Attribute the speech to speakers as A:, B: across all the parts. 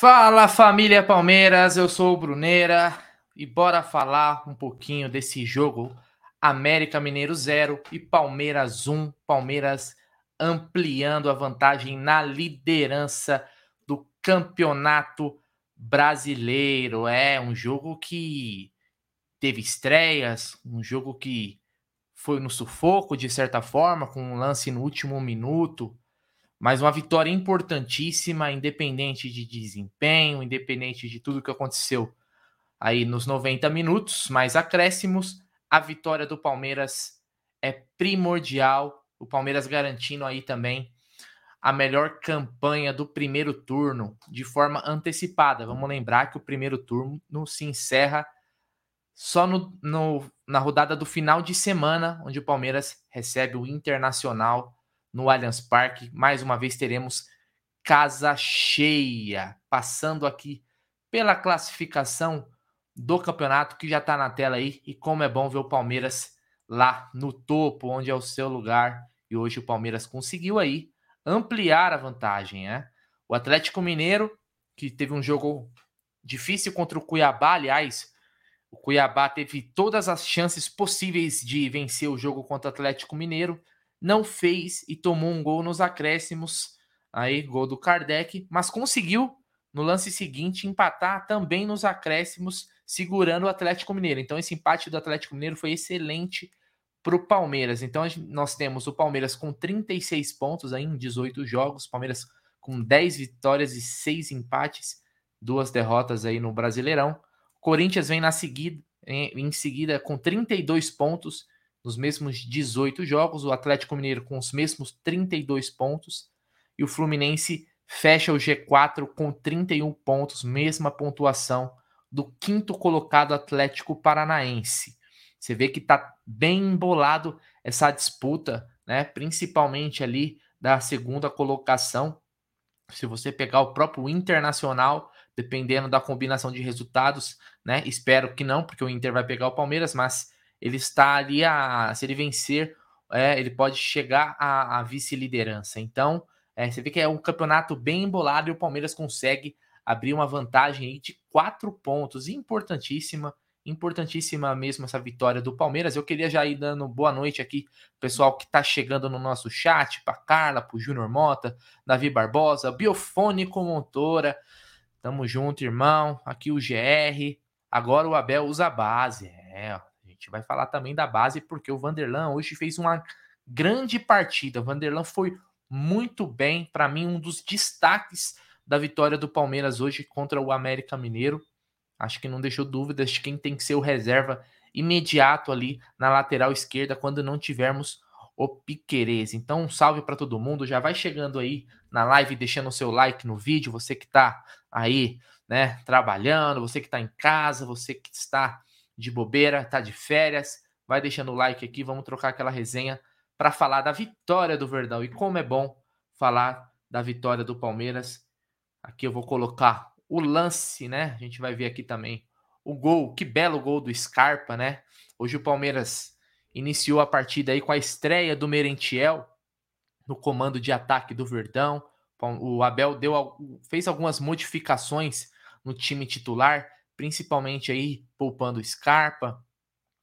A: Fala família Palmeiras, eu sou o Bruneira e bora falar um pouquinho desse jogo América Mineiro 0 e Palmeiras 1. Palmeiras ampliando a vantagem na liderança do campeonato brasileiro. É um jogo que teve estreias, um jogo que foi no sufoco de certa forma, com um lance no último minuto mas uma vitória importantíssima, independente de desempenho, independente de tudo que aconteceu aí nos 90 minutos, mais acréscimos, a vitória do Palmeiras é primordial. O Palmeiras garantindo aí também a melhor campanha do primeiro turno de forma antecipada. Vamos lembrar que o primeiro turno se encerra só no, no, na rodada do final de semana, onde o Palmeiras recebe o Internacional no Allianz Parque. Mais uma vez teremos casa cheia, passando aqui pela classificação do campeonato que já está na tela aí. E como é bom ver o Palmeiras lá no topo, onde é o seu lugar. E hoje o Palmeiras conseguiu aí ampliar a vantagem, né? O Atlético Mineiro, que teve um jogo difícil contra o Cuiabá, aliás, o Cuiabá teve todas as chances possíveis de vencer o jogo contra o Atlético Mineiro, não fez e tomou um gol nos acréscimos, aí gol do Kardec, mas conseguiu no lance seguinte empatar também nos acréscimos, segurando o Atlético Mineiro. Então esse empate do Atlético Mineiro foi excelente para o Palmeiras. Então nós temos o Palmeiras com 36 pontos aí em 18 jogos, Palmeiras com 10 vitórias e 6 empates, duas derrotas aí no Brasileirão. Corinthians vem na seguida, em, em seguida com 32 pontos nos mesmos 18 jogos, o Atlético Mineiro com os mesmos 32 pontos e o Fluminense fecha o G4 com 31 pontos, mesma pontuação do quinto colocado Atlético Paranaense. Você vê que tá bem embolado essa disputa, né? Principalmente ali da segunda colocação. Se você pegar o próprio Internacional, dependendo da combinação de resultados, né? Espero que não, porque o Inter vai pegar o Palmeiras, mas ele está ali a. Se ele vencer, é, ele pode chegar à, à vice-liderança. Então, é, você vê que é um campeonato bem embolado e o Palmeiras consegue abrir uma vantagem de quatro pontos. Importantíssima, importantíssima mesmo essa vitória do Palmeiras. Eu queria já ir dando boa noite aqui, pessoal que está chegando no nosso chat, para Carla, para o Júnior Mota, Davi Barbosa, Biofônico Montora. Tamo junto, irmão. Aqui o GR. Agora o Abel usa a base. É, ó gente vai falar também da base, porque o Vanderlan hoje fez uma grande partida. O Vanderlan foi muito bem, para mim, um dos destaques da vitória do Palmeiras hoje contra o América Mineiro. Acho que não deixou dúvidas de quem tem que ser o reserva imediato ali na lateral esquerda quando não tivermos o Piquerez. Então, um salve para todo mundo. Já vai chegando aí na live, deixando o seu like no vídeo. Você que está aí, né, trabalhando, você que está em casa, você que está de bobeira, tá de férias, vai deixando o like aqui, vamos trocar aquela resenha para falar da vitória do Verdão. E como é bom falar da vitória do Palmeiras. Aqui eu vou colocar o lance, né? A gente vai ver aqui também o gol, que belo gol do Scarpa, né? Hoje o Palmeiras iniciou a partida aí com a estreia do Merentiel no comando de ataque do Verdão. O Abel deu, fez algumas modificações no time titular principalmente aí poupando Scarpa,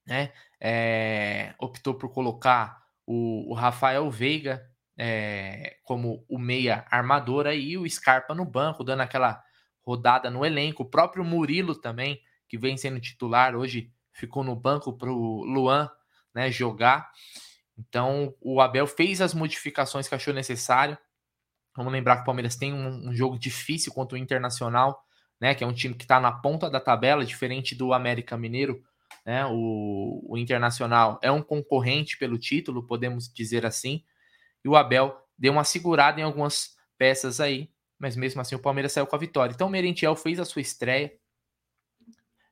A: né? É, optou por colocar o, o Rafael Veiga é, como o meia armador aí, o Scarpa no banco, dando aquela rodada no elenco. O próprio Murilo também, que vem sendo titular, hoje ficou no banco para o Luan né, jogar. Então o Abel fez as modificações que achou necessário. Vamos lembrar que o Palmeiras tem um, um jogo difícil contra o Internacional né? Que é um time que está na ponta da tabela, diferente do América Mineiro. Né, o, o Internacional é um concorrente pelo título, podemos dizer assim. E o Abel deu uma segurada em algumas peças aí, mas mesmo assim o Palmeiras saiu com a vitória. Então o Merentiel fez a sua estreia.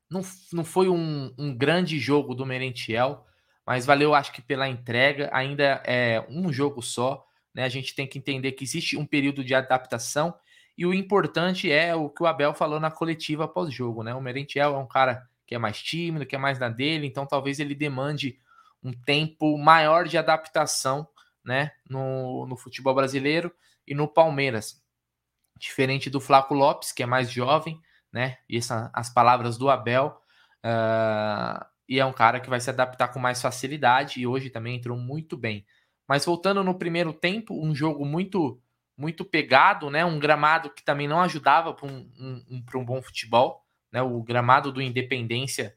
A: Não, não foi um, um grande jogo do Merentiel, mas valeu, acho que, pela entrega. Ainda é um jogo só. Né? A gente tem que entender que existe um período de adaptação e o importante é o que o Abel falou na coletiva pós-jogo, né? O Merentiel é um cara que é mais tímido, que é mais na dele, então talvez ele demande um tempo maior de adaptação, né, no, no futebol brasileiro e no Palmeiras. diferente do Flaco Lopes, que é mais jovem, né? E essa, as palavras do Abel. Uh, e é um cara que vai se adaptar com mais facilidade e hoje também entrou muito bem. Mas voltando no primeiro tempo, um jogo muito muito pegado, né? Um gramado que também não ajudava para um, um, um, um bom futebol, né? O gramado do Independência,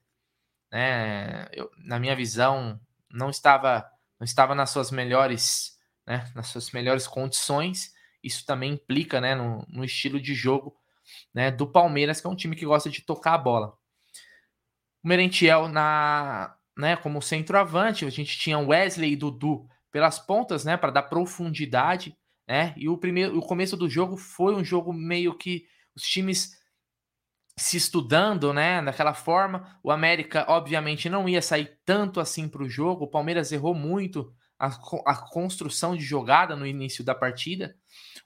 A: né? Eu, na minha visão, não estava não estava nas suas melhores, né? Nas suas melhores condições. Isso também implica, né? No, no estilo de jogo, né? Do Palmeiras, que é um time que gosta de tocar a bola. O Merentiel na, né? Como centroavante, a gente tinha Wesley e Dudu pelas pontas, né? Para dar profundidade né? E o primeiro, o começo do jogo foi um jogo meio que os times se estudando, né? Daquela forma, o América obviamente não ia sair tanto assim para o jogo. O Palmeiras errou muito a, a, construção de jogada no início da partida,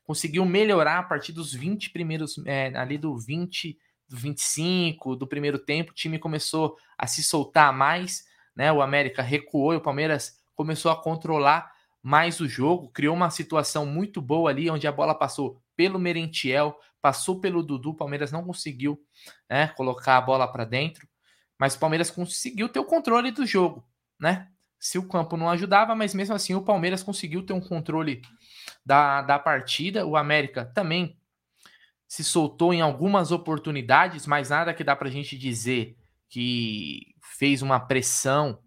A: conseguiu melhorar a partir dos 20 primeiros, é, ali do 20, do 25 do primeiro tempo. O time começou a se soltar mais, né? O América recuou e o Palmeiras começou a controlar mais o jogo, criou uma situação muito boa ali, onde a bola passou pelo Merentiel, passou pelo Dudu, o Palmeiras não conseguiu né, colocar a bola para dentro, mas o Palmeiras conseguiu ter o controle do jogo, né? Se o campo não ajudava, mas mesmo assim o Palmeiras conseguiu ter um controle da, da partida. O América também se soltou em algumas oportunidades, mas nada que dá para a gente dizer que fez uma pressão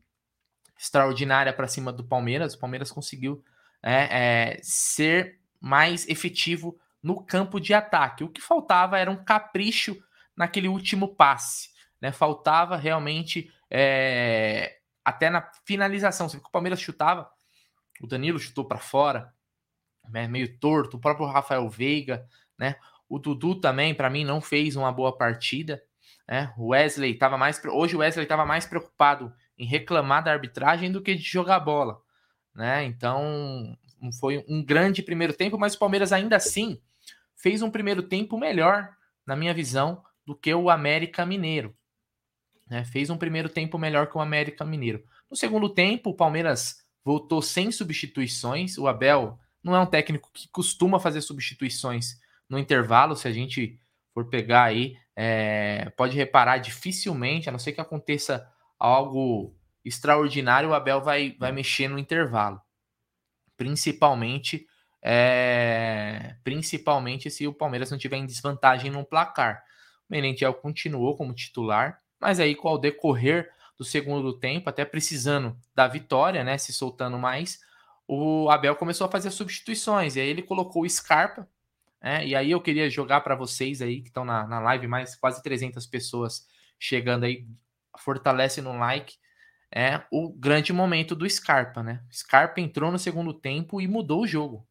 A: extraordinária para cima do Palmeiras. O Palmeiras conseguiu é, é, ser mais efetivo no campo de ataque. O que faltava era um capricho naquele último passe. Né? Faltava realmente é, até na finalização. Você viu que o Palmeiras chutava, o Danilo chutou para fora, né? meio torto, o próprio Rafael Veiga, né? O Dudu também, para mim, não fez uma boa partida. Né? O Wesley estava mais. Hoje o Wesley estava mais preocupado em reclamar da arbitragem do que de jogar bola, né? Então foi um grande primeiro tempo, mas o Palmeiras ainda assim fez um primeiro tempo melhor, na minha visão, do que o América Mineiro. Né? Fez um primeiro tempo melhor que o América Mineiro. No segundo tempo, o Palmeiras voltou sem substituições. O Abel não é um técnico que costuma fazer substituições no intervalo. Se a gente for pegar aí, é, pode reparar dificilmente, a não ser que aconteça algo extraordinário, o Abel vai, vai mexer no intervalo. Principalmente, é, principalmente se o Palmeiras não tiver em desvantagem no placar. O Merentiel continuou como titular, mas aí com o decorrer do segundo tempo, até precisando da vitória, né, se soltando mais, o Abel começou a fazer substituições, e aí ele colocou o Scarpa, né, e aí eu queria jogar para vocês aí que estão na, na live, mais quase 300 pessoas chegando aí, fortalece no like, é o grande momento do Scarpa, né? Scarpa entrou no segundo tempo e mudou o jogo.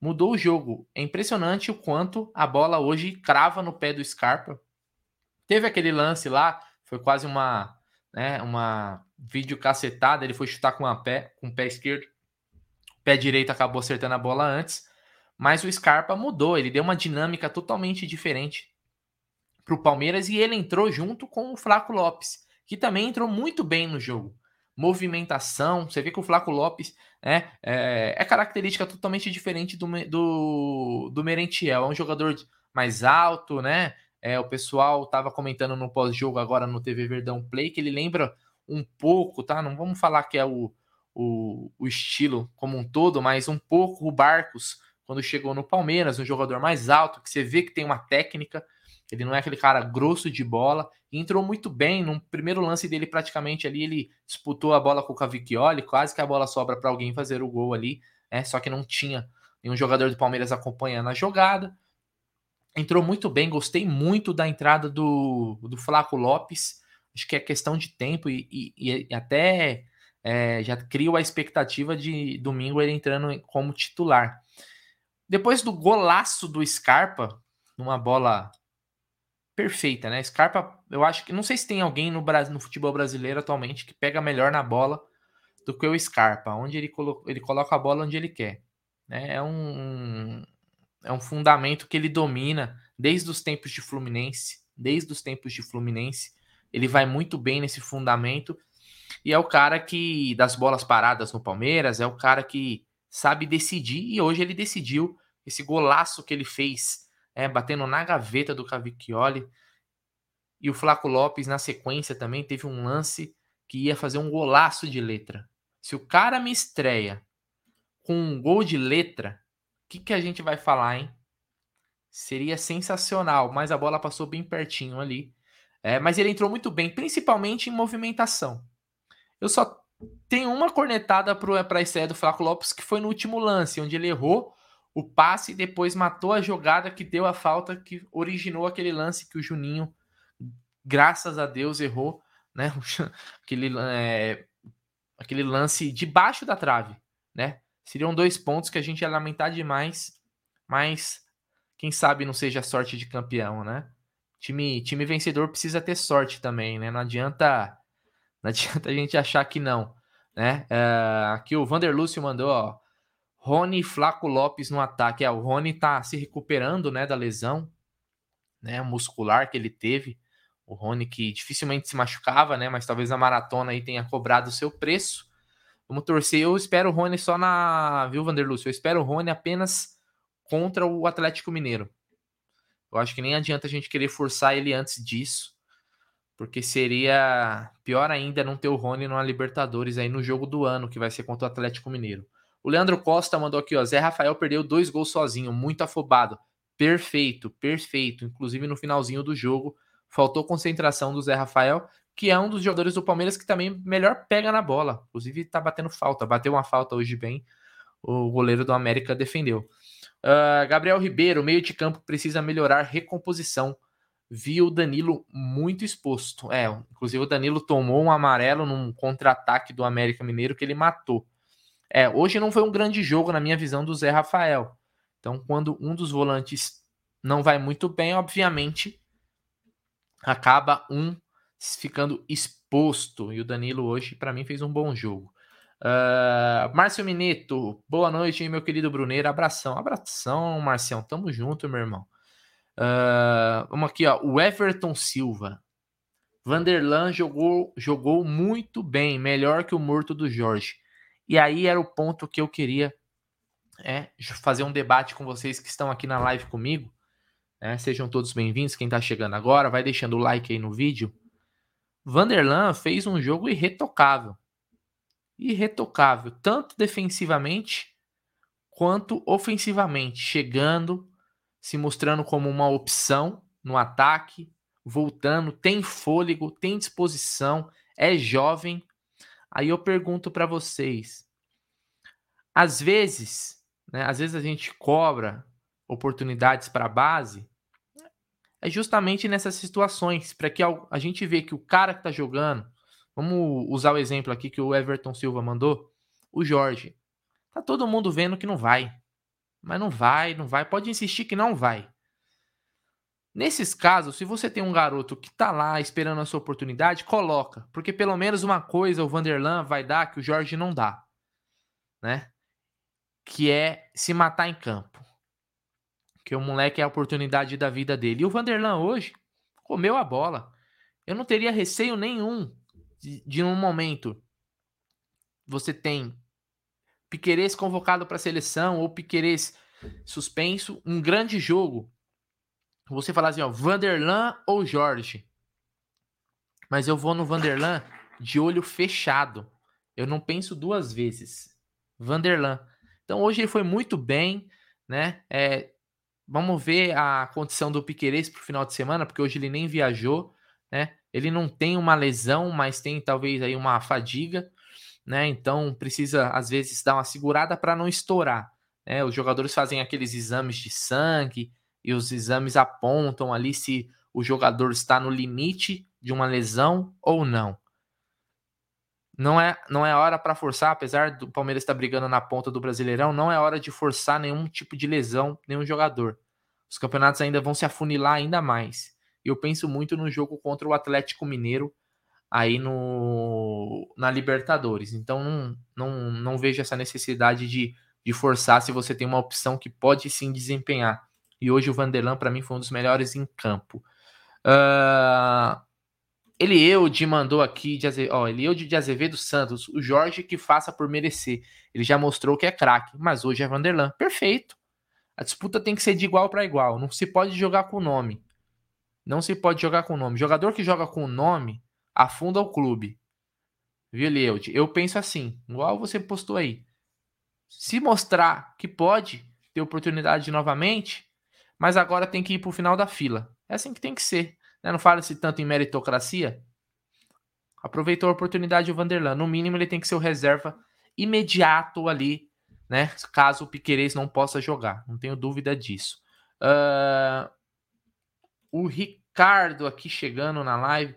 A: Mudou o jogo. É impressionante o quanto a bola hoje crava no pé do Scarpa. Teve aquele lance lá, foi quase uma, né, uma vídeo cacetada, ele foi chutar com, a pé, com o pé esquerdo. O pé direito acabou acertando a bola antes, mas o Scarpa mudou, ele deu uma dinâmica totalmente diferente para o Palmeiras e ele entrou junto com o Flaco Lopes, que também entrou muito bem no jogo. Movimentação, você vê que o Flaco Lopes né, é, é característica totalmente diferente do, do, do Merentiel. É um jogador mais alto, né? É, o pessoal estava comentando no pós-jogo agora no TV Verdão Play que ele lembra um pouco, tá? Não vamos falar que é o, o, o estilo como um todo, mas um pouco o Barcos quando chegou no Palmeiras, um jogador mais alto, que você vê que tem uma técnica, ele não é aquele cara grosso de bola. Entrou muito bem. No primeiro lance dele, praticamente ali, ele disputou a bola com o Cavicchioli. Quase que a bola sobra para alguém fazer o gol ali. Né? Só que não tinha nenhum jogador do Palmeiras acompanhando a jogada. Entrou muito bem. Gostei muito da entrada do, do Flaco Lopes. Acho que é questão de tempo e, e, e até é, já crio a expectativa de domingo ele entrando como titular. Depois do golaço do Scarpa, numa bola perfeita, né? Scarpa, eu acho que não sei se tem alguém no, Brasil, no futebol brasileiro atualmente que pega melhor na bola do que o Scarpa, onde ele, colo ele coloca a bola onde ele quer. Né? É um é um fundamento que ele domina desde os tempos de Fluminense, desde os tempos de Fluminense. Ele vai muito bem nesse fundamento e é o cara que das bolas paradas no Palmeiras, é o cara que sabe decidir e hoje ele decidiu esse golaço que ele fez é, batendo na gaveta do Cavicchioli. E o Flaco Lopes, na sequência, também teve um lance que ia fazer um golaço de letra. Se o cara me estreia com um gol de letra, o que, que a gente vai falar, hein? Seria sensacional, mas a bola passou bem pertinho ali. É, mas ele entrou muito bem, principalmente em movimentação. Eu só tenho uma cornetada para a estreia do Flaco Lopes, que foi no último lance, onde ele errou o passe e depois matou a jogada que deu a falta que originou aquele lance que o Juninho, graças a Deus, errou, né? aquele, é, aquele lance debaixo da trave, né? Seriam dois pontos que a gente ia lamentar demais, mas quem sabe não seja sorte de campeão, né? Time, time vencedor precisa ter sorte também, né? Não adianta, não adianta a gente achar que não, né? Uh, aqui o Vander Lúcio mandou, ó, Rony Flaco Lopes no ataque. É, o Rony tá se recuperando, né, da lesão, né, muscular que ele teve. O Rony que dificilmente se machucava, né, mas talvez a maratona aí tenha cobrado o seu preço. Vamos torcer. Eu espero o Rony só na, viu, Vanderlúcio? Eu espero o Rony apenas contra o Atlético Mineiro. Eu acho que nem adianta a gente querer forçar ele antes disso, porque seria pior ainda não ter o Rony numa Libertadores aí no jogo do ano, que vai ser contra o Atlético Mineiro. O Leandro Costa mandou aqui, ó. Zé Rafael perdeu dois gols sozinho, muito afobado. Perfeito, perfeito. Inclusive no finalzinho do jogo, faltou concentração do Zé Rafael, que é um dos jogadores do Palmeiras que também melhor pega na bola. Inclusive tá batendo falta, bateu uma falta hoje bem. O goleiro do América defendeu. Uh, Gabriel Ribeiro, meio de campo, precisa melhorar recomposição. Viu o Danilo muito exposto. É, inclusive o Danilo tomou um amarelo num contra-ataque do América Mineiro que ele matou. É, hoje não foi um grande jogo na minha visão do Zé Rafael. Então, quando um dos volantes não vai muito bem, obviamente acaba um ficando exposto. E o Danilo hoje, para mim, fez um bom jogo. Uh, Márcio Mineto, boa noite, meu querido Bruneiro. Abração, abração, Marcião. Tamo junto, meu irmão. Uh, vamos aqui, ó. O Everton Silva. Vanderlan jogou, jogou muito bem, melhor que o morto do Jorge. E aí era o ponto que eu queria é, fazer um debate com vocês que estão aqui na live comigo. Né? Sejam todos bem-vindos. Quem está chegando agora, vai deixando o like aí no vídeo. Vanderlan fez um jogo irretocável. Irretocável, tanto defensivamente quanto ofensivamente, chegando, se mostrando como uma opção no ataque, voltando, tem fôlego, tem disposição, é jovem Aí eu pergunto para vocês, às vezes, né, às vezes a gente cobra oportunidades para a base, é justamente nessas situações, para que a gente vê que o cara que está jogando, vamos usar o exemplo aqui que o Everton Silva mandou, o Jorge. Tá todo mundo vendo que não vai. Mas não vai, não vai. Pode insistir que não vai. Nesses casos, se você tem um garoto que tá lá esperando a sua oportunidade, coloca, porque pelo menos uma coisa o Vanderlan vai dar que o Jorge não dá, né? Que é se matar em campo. Que o moleque é a oportunidade da vida dele. E o Vanderlan hoje comeu a bola. Eu não teria receio nenhum de, de um momento você tem Piquerez convocado para a seleção ou Piquerez suspenso, um grande jogo você falar assim, ó, Vanderlan ou Jorge. Mas eu vou no Vanderlan de olho fechado. Eu não penso duas vezes. Vanderlan. Então hoje ele foi muito bem, né? É, vamos ver a condição do Piqueires para o final de semana, porque hoje ele nem viajou, né? Ele não tem uma lesão, mas tem talvez aí uma fadiga, né? Então precisa às vezes dar uma segurada para não estourar. Né? Os jogadores fazem aqueles exames de sangue, e os exames apontam ali se o jogador está no limite de uma lesão ou não. Não é, não é hora para forçar, apesar do Palmeiras estar brigando na ponta do Brasileirão, não é hora de forçar nenhum tipo de lesão, nenhum jogador. Os campeonatos ainda vão se afunilar ainda mais. E eu penso muito no jogo contra o Atlético Mineiro aí no na Libertadores. Então não, não, não vejo essa necessidade de, de forçar se você tem uma opção que pode sim desempenhar. E hoje o Vanderlan, para mim, foi um dos melhores em campo. Uh, Elieude mandou aqui, de Azevedo, ó, Elieude de Azevedo Santos, o Jorge que faça por merecer. Ele já mostrou que é craque, mas hoje é Vanderlan. Perfeito. A disputa tem que ser de igual para igual. Não se pode jogar com o nome. Não se pode jogar com o nome. Jogador que joga com o nome afunda o clube. Viu, Leode? Eu penso assim, igual você postou aí. Se mostrar que pode ter oportunidade novamente, mas agora tem que ir para o final da fila. É assim que tem que ser. Né? Não fala-se tanto em meritocracia. Aproveitou a oportunidade o Vanderlan. No mínimo, ele tem que ser o reserva imediato ali, né? Caso o Piquerez não possa jogar. Não tenho dúvida disso. Uh... O Ricardo aqui chegando na live.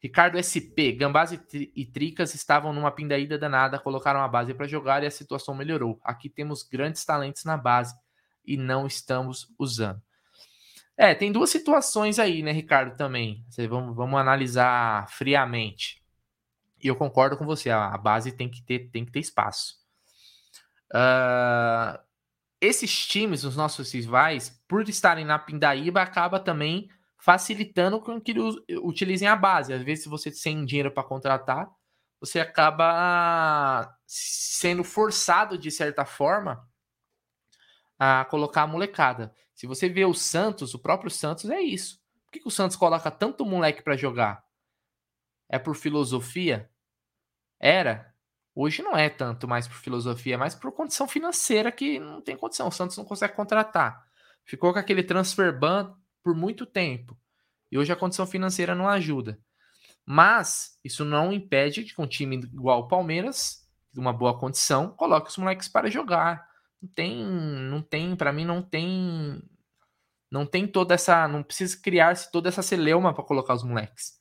A: Ricardo SP, Gambás e, tri e Tricas estavam numa pindaída danada, colocaram a base para jogar e a situação melhorou. Aqui temos grandes talentos na base e não estamos usando. É, tem duas situações aí, né, Ricardo, também. Vamos, vamos analisar friamente. E eu concordo com você, a base tem que ter, tem que ter espaço. Uh, esses times, os nossos rivais, por estarem na Pindaíba, acaba também facilitando com que utilizem a base. Às vezes, se você tem dinheiro para contratar, você acaba sendo forçado, de certa forma, a colocar a molecada. Se você vê o Santos, o próprio Santos é isso. Por que, que o Santos coloca tanto moleque para jogar? É por filosofia? Era. Hoje não é tanto mais por filosofia, é mais por condição financeira que não tem condição. O Santos não consegue contratar. Ficou com aquele transfer ban por muito tempo. E hoje a condição financeira não ajuda. Mas isso não impede que um time igual o Palmeiras, de uma boa condição, coloque os moleques para jogar. Tem, não tem, para mim não tem não tem toda essa, não precisa criar-se toda essa celeuma para colocar os moleques.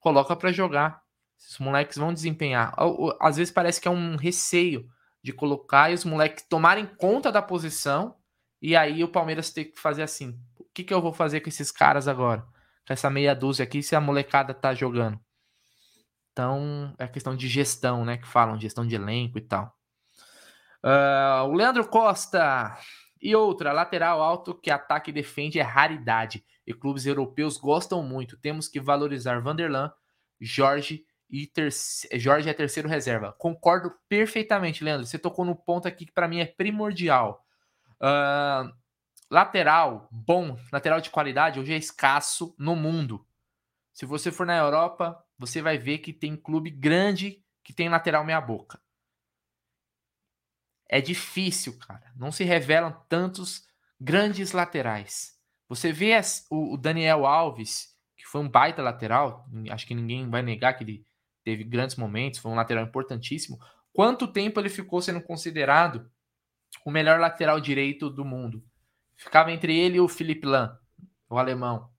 A: Coloca para jogar. Os moleques vão desempenhar. Às vezes parece que é um receio de colocar e os moleques tomarem conta da posição e aí o Palmeiras tem que fazer assim. O que, que eu vou fazer com esses caras agora? Com essa meia dúzia aqui, se a molecada tá jogando. Então, é questão de gestão, né? Que falam, gestão de elenco e tal. Uh, o Leandro Costa. E outra, lateral alto que ataque e defende é raridade. E clubes europeus gostam muito. Temos que valorizar Vanderlan, Jorge e terce... Jorge é terceiro reserva. Concordo perfeitamente, Leandro. Você tocou no ponto aqui que para mim é primordial. Uh, lateral bom, lateral de qualidade, hoje é escasso no mundo. Se você for na Europa, você vai ver que tem clube grande que tem lateral meia boca é difícil, cara. Não se revelam tantos grandes laterais. Você vê o Daniel Alves, que foi um baita lateral, acho que ninguém vai negar que ele teve grandes momentos, foi um lateral importantíssimo. Quanto tempo ele ficou sendo considerado o melhor lateral direito do mundo? Ficava entre ele e o Felipe Lan, o alemão.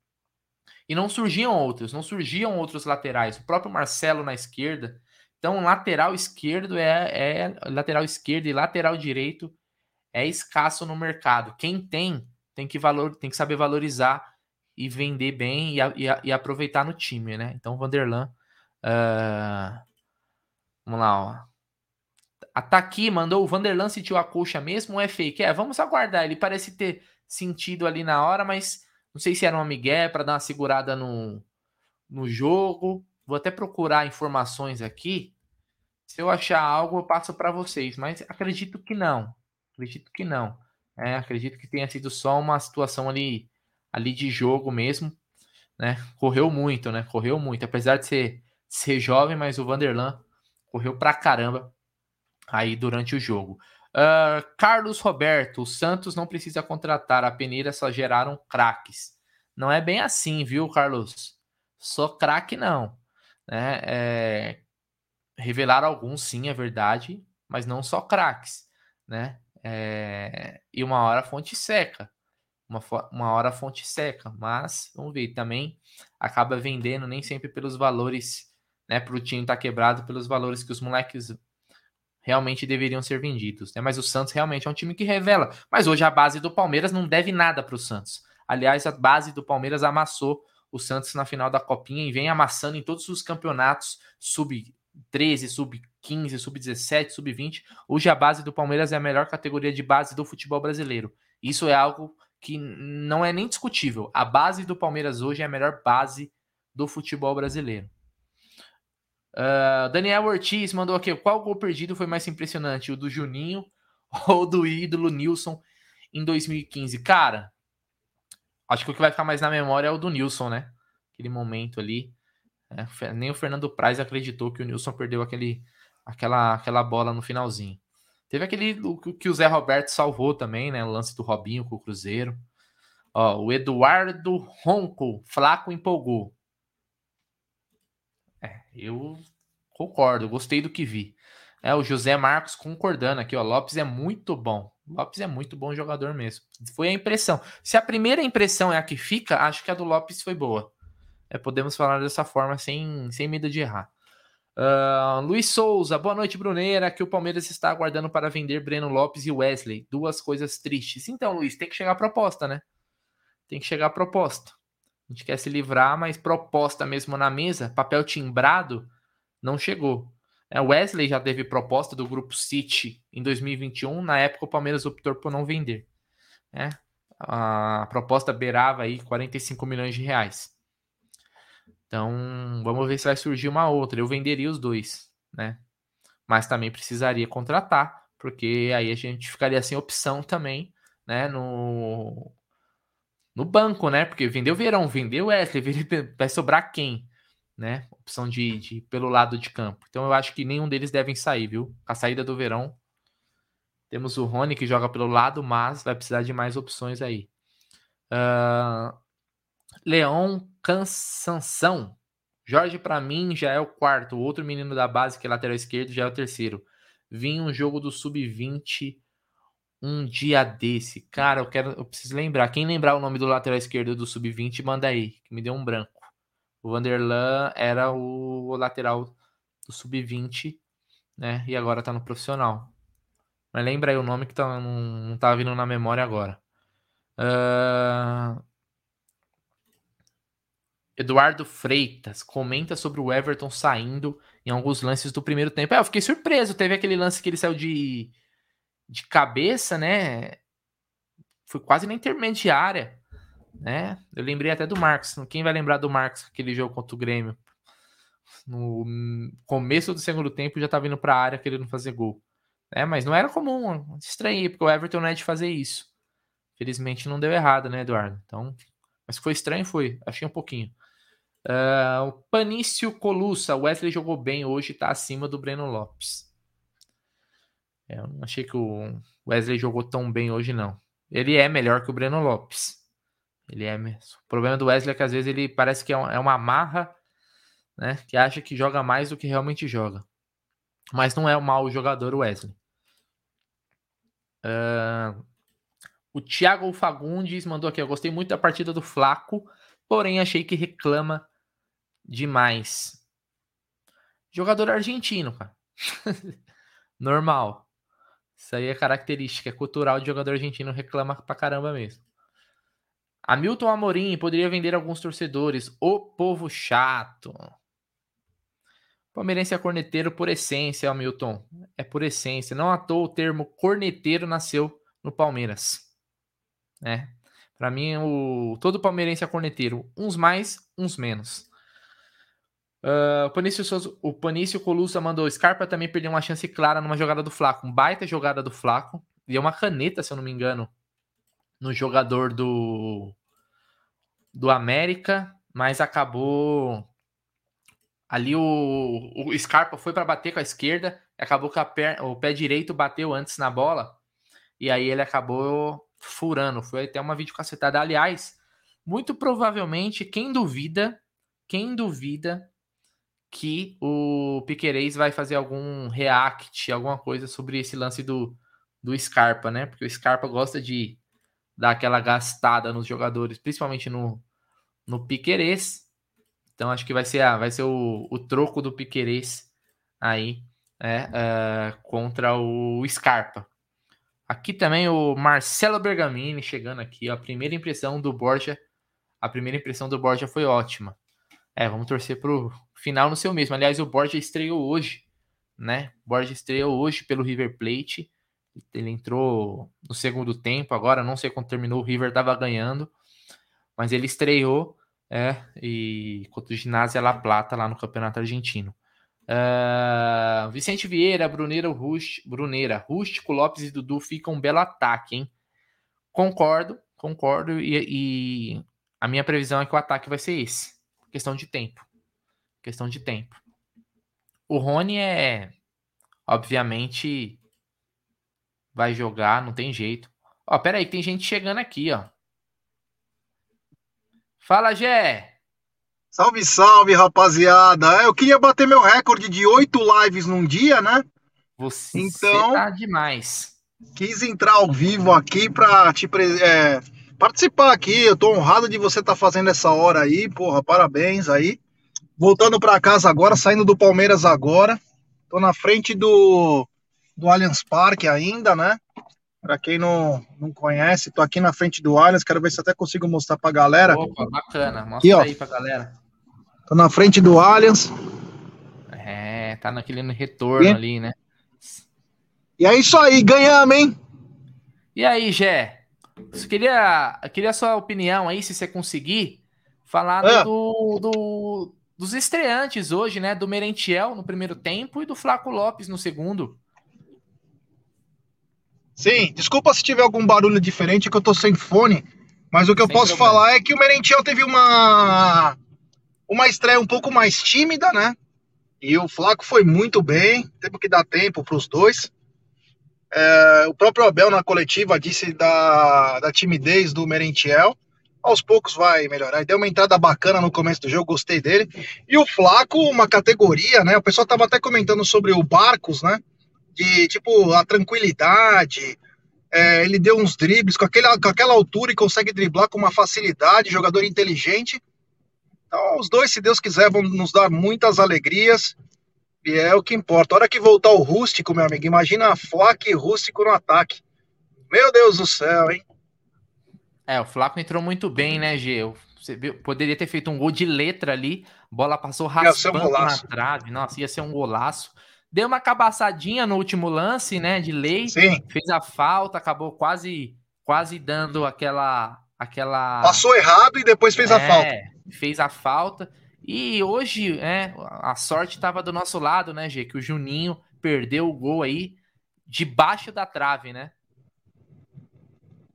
A: E não surgiam outros, não surgiam outros laterais. O próprio Marcelo na esquerda então, lateral esquerdo é, é lateral esquerdo e lateral direito é escasso no mercado. Quem tem tem que valor, tem que saber valorizar e vender bem e, e, e aproveitar no time, né? Então, Vanderlan, uh, vamos lá, ó. A Taki mandou o Vanderlan sentiu a coxa mesmo ou é fake? É, vamos aguardar. Ele parece ter sentido ali na hora, mas não sei se era um migué para dar uma segurada no, no jogo. Vou até procurar informações aqui. Se eu achar algo, eu passo para vocês, mas acredito que não. Acredito que não. É, acredito que tenha sido só uma situação ali, ali de jogo mesmo. Né? Correu muito, né? Correu muito. Apesar de ser, ser jovem, mas o Vanderlan correu pra caramba aí durante o jogo. Uh, Carlos Roberto, o Santos não precisa contratar, a peneira só geraram craques. Não é bem assim, viu, Carlos? Só craque não. Né? É, revelaram alguns, sim, é verdade, mas não só craques, né? É... E uma hora a fonte seca, uma, uma hora a fonte seca, mas vamos ver, também acaba vendendo nem sempre pelos valores, né? Para o time estar tá quebrado, pelos valores que os moleques realmente deveriam ser vendidos, né? Mas o Santos realmente é um time que revela. Mas hoje a base do Palmeiras não deve nada para o Santos. Aliás, a base do Palmeiras amassou o Santos na final da Copinha e vem amassando em todos os campeonatos sub 13, sub-15, sub-17, sub-20. Hoje a base do Palmeiras é a melhor categoria de base do futebol brasileiro. Isso é algo que não é nem discutível. A base do Palmeiras hoje é a melhor base do futebol brasileiro. Uh, Daniel Ortiz mandou aqui: qual gol perdido foi mais impressionante? O do Juninho ou do ídolo Nilson em 2015. Cara, acho que o que vai ficar mais na memória é o do Nilson, né? Aquele momento ali. É, nem o Fernando Praz acreditou que o Nilson perdeu aquele, aquela, aquela bola no finalzinho. Teve aquele o, que o Zé Roberto salvou também, né? O lance do Robinho com o Cruzeiro. Ó, o Eduardo Ronco, Flaco empolgou. É, eu concordo, gostei do que vi. É, o José Marcos concordando aqui, ó. Lopes é muito bom. Lopes é muito bom jogador mesmo. Foi a impressão. Se a primeira impressão é a que fica, acho que a do Lopes foi boa. É, podemos falar dessa forma sem, sem medo de errar. Uh, Luiz Souza, boa noite, Bruneira. Que o Palmeiras está aguardando para vender Breno Lopes e Wesley. Duas coisas tristes. Então, Luiz, tem que chegar a proposta, né? Tem que chegar a proposta. A gente quer se livrar, mas proposta mesmo na mesa, papel timbrado, não chegou. É, Wesley já teve proposta do grupo City em 2021. Na época, o Palmeiras optou por não vender. Né? A proposta beirava aí 45 milhões de reais. Então, vamos ver se vai surgir uma outra. Eu venderia os dois, né? Mas também precisaria contratar, porque aí a gente ficaria sem opção também, né? No, no banco, né? Porque vendeu Verão, vendeu Wesley, vai sobrar quem? Né? Opção de, de pelo lado de campo. Então eu acho que nenhum deles devem sair, viu? A saída do Verão. Temos o Rony que joga pelo lado, mas vai precisar de mais opções aí. Uh, Leão Cansanção. Jorge, para mim, já é o quarto. O outro menino da base, que é lateral esquerdo, já é o terceiro. Vim um jogo do Sub-20 um dia desse. Cara, eu quero. Eu preciso lembrar. Quem lembrar o nome do lateral esquerdo do Sub-20, manda aí, que me deu um branco. O Vanderlan era o lateral do Sub-20, né? E agora tá no profissional. Mas lembra aí o nome que tá, não, não tá vindo na memória agora. Uh... Eduardo Freitas comenta sobre o Everton saindo em alguns lances do primeiro tempo. É, eu fiquei surpreso. Teve aquele lance que ele saiu de, de cabeça, né? Foi quase na intermediária, né? Eu lembrei até do Marcos. Quem vai lembrar do Marcos, aquele jogo contra o Grêmio? No começo do segundo tempo já estava indo para a área querendo fazer gol. É, mas não era comum, estranhei, porque o Everton não é de fazer isso. Felizmente não deu errado, né, Eduardo? Então, mas foi estranho, foi. Achei um pouquinho. Uh, o Panício Colussa, Wesley jogou bem hoje, está acima do Breno Lopes. É, eu não achei que o Wesley jogou tão bem hoje, não. Ele é melhor que o Breno Lopes. Ele é mesmo. O problema do Wesley é que às vezes ele parece que é, é uma marra, né? Que acha que joga mais do que realmente joga. Mas não é um mau jogador o Wesley. Uh, o Thiago Fagundes mandou aqui. Eu gostei muito da partida do Flaco, porém achei que reclama demais. Jogador argentino, cara. Normal. Isso aí é característica, é cultural de jogador argentino, reclama pra caramba mesmo. Hamilton Amorim poderia vender alguns torcedores. O povo chato. Palmeirense é corneteiro por essência, Hamilton. É por essência. Não à toa o termo corneteiro nasceu no Palmeiras. É. Para mim, o, todo palmeirense é corneteiro. Uns mais, uns menos. Uh, o, Panício Souza, o Panício Colusa mandou. Scarpa também perdeu uma chance clara numa jogada do Flaco. Um baita jogada do Flaco. E é uma caneta, se eu não me engano, no jogador do, do América. Mas acabou. Ali o, o Scarpa foi para bater com a esquerda. Acabou que o pé direito bateu antes na bola. E aí ele acabou furando. Foi até uma videocacetada. Aliás, muito provavelmente, quem duvida, quem duvida que o Piquerez vai fazer algum react, alguma coisa sobre esse lance do, do Scarpa, né? Porque o Scarpa gosta de dar aquela gastada nos jogadores, principalmente no, no Piquerez. Então acho que vai ser, a, vai ser o, o troco do Piquerez aí né, uh, contra o Scarpa. Aqui também o Marcelo Bergamini chegando aqui. A primeira impressão do Borja, a primeira impressão do Borja foi ótima. É, vamos torcer pro final no seu mesmo. Aliás, o Borja estreou hoje, né? O Borja estreou hoje pelo River Plate. Ele entrou no segundo tempo, agora não sei quando terminou, o River estava ganhando, mas ele estreou é, e contra o Ginásio La Plata lá no Campeonato Argentino. Uh, Vicente Vieira, Bruneira, Rust, Bruneira, Rústico, Lopes e Dudu ficam um belo ataque, hein? Concordo, concordo. E, e, a minha previsão é que o ataque vai ser esse. Questão de tempo. Questão de tempo. O Rony é. Obviamente. Vai jogar, não tem jeito. Ó, pera aí, tem gente chegando aqui, ó. Fala, Gé!
B: Salve, salve, rapaziada! Eu queria bater meu recorde de oito lives num dia, né?
A: Você então, tá demais.
B: Quis entrar ao vivo aqui pra te é, participar aqui. Eu tô honrado de você estar tá fazendo essa hora aí, porra, parabéns aí. Voltando para casa agora, saindo do Palmeiras agora. Tô na frente do, do Allianz Parque ainda, né? Para quem não, não conhece, tô aqui na frente do Allianz, quero ver se até consigo mostrar pra galera.
A: Opa, bacana. Mostra aqui, aí pra galera.
B: Tô na frente do Allianz.
A: É, tá naquele retorno e? ali, né?
B: E é isso aí, ganhamos, hein?
A: E aí, Gé? Eu queria, queria a sua opinião aí, se você conseguir, falar ah. do, do, dos estreantes hoje, né? Do Merentiel no primeiro tempo e do Flaco Lopes no segundo.
B: Sim, desculpa se tiver algum barulho diferente, que eu tô sem fone, mas o que eu posso problema. falar é que o Merentiel teve uma uma estreia um pouco mais tímida, né? E o Flaco foi muito bem, teve que dar tempo para os dois. É, o próprio Abel na coletiva disse da, da timidez do Merentiel. Aos poucos vai melhorar. Deu uma entrada bacana no começo do jogo, gostei dele. E o Flaco, uma categoria, né? O pessoal tava até comentando sobre o Barcos, né? De tipo a tranquilidade. É, ele deu uns dribles com, aquele, com aquela altura e consegue driblar com uma facilidade, jogador inteligente. Então, os dois, se Deus quiser, vão nos dar muitas alegrias. E é o que importa. A hora que voltar o rústico, meu amigo, imagina Flaco e rústico no ataque. Meu Deus do céu, hein?
A: É, o Flaco entrou muito bem, né, Gê? Você viu, poderia ter feito um gol de letra ali. Bola passou raspando um na trave. Nossa, ia ser um golaço. Deu uma cabaçadinha no último lance, né, de lei.
B: Sim.
A: Fez a falta, acabou quase quase dando aquela aquela
B: Passou errado e depois fez é, a falta
A: fez a falta. E hoje, é, a sorte estava do nosso lado, né, Gê? Que o Juninho perdeu o gol aí debaixo da trave, né?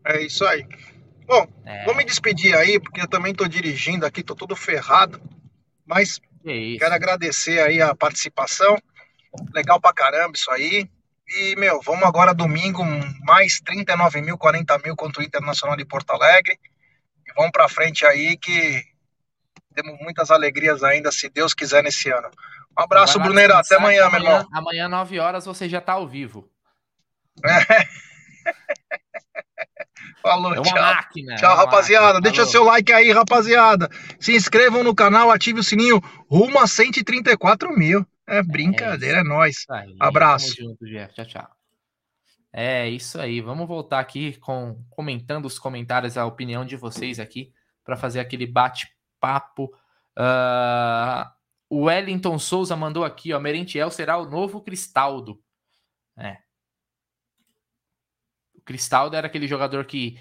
B: É isso aí. Bom, é. vou me despedir aí, porque eu também tô dirigindo aqui, tô todo ferrado. Mas que quero agradecer aí a participação. Legal pra caramba isso aí. E, meu, vamos agora domingo, mais 39 mil, 40 mil contra o Internacional de Porto Alegre. E vamos pra frente aí que temos muitas alegrias ainda, se Deus quiser, nesse ano. Um abraço, Bruneira. Até amanhã, amanhã, meu irmão.
A: Amanhã, 9 horas, você já está ao vivo.
B: É. Falou, é tchau. Máquina, tchau, é rapaziada. Máquina. Deixa Falou. seu like aí, rapaziada. Se inscrevam no canal, ative o sininho. Rumo a 134 mil. É brincadeira, é, é nóis. Aí, Abraço.
A: Junto, tchau, tchau. É isso aí. Vamos voltar aqui com comentando os comentários, a opinião de vocês aqui, para fazer aquele bate papo. Uh, o Wellington Souza mandou aqui, ó. Merentiel será o novo Cristaldo. É. Cristaldo era aquele jogador que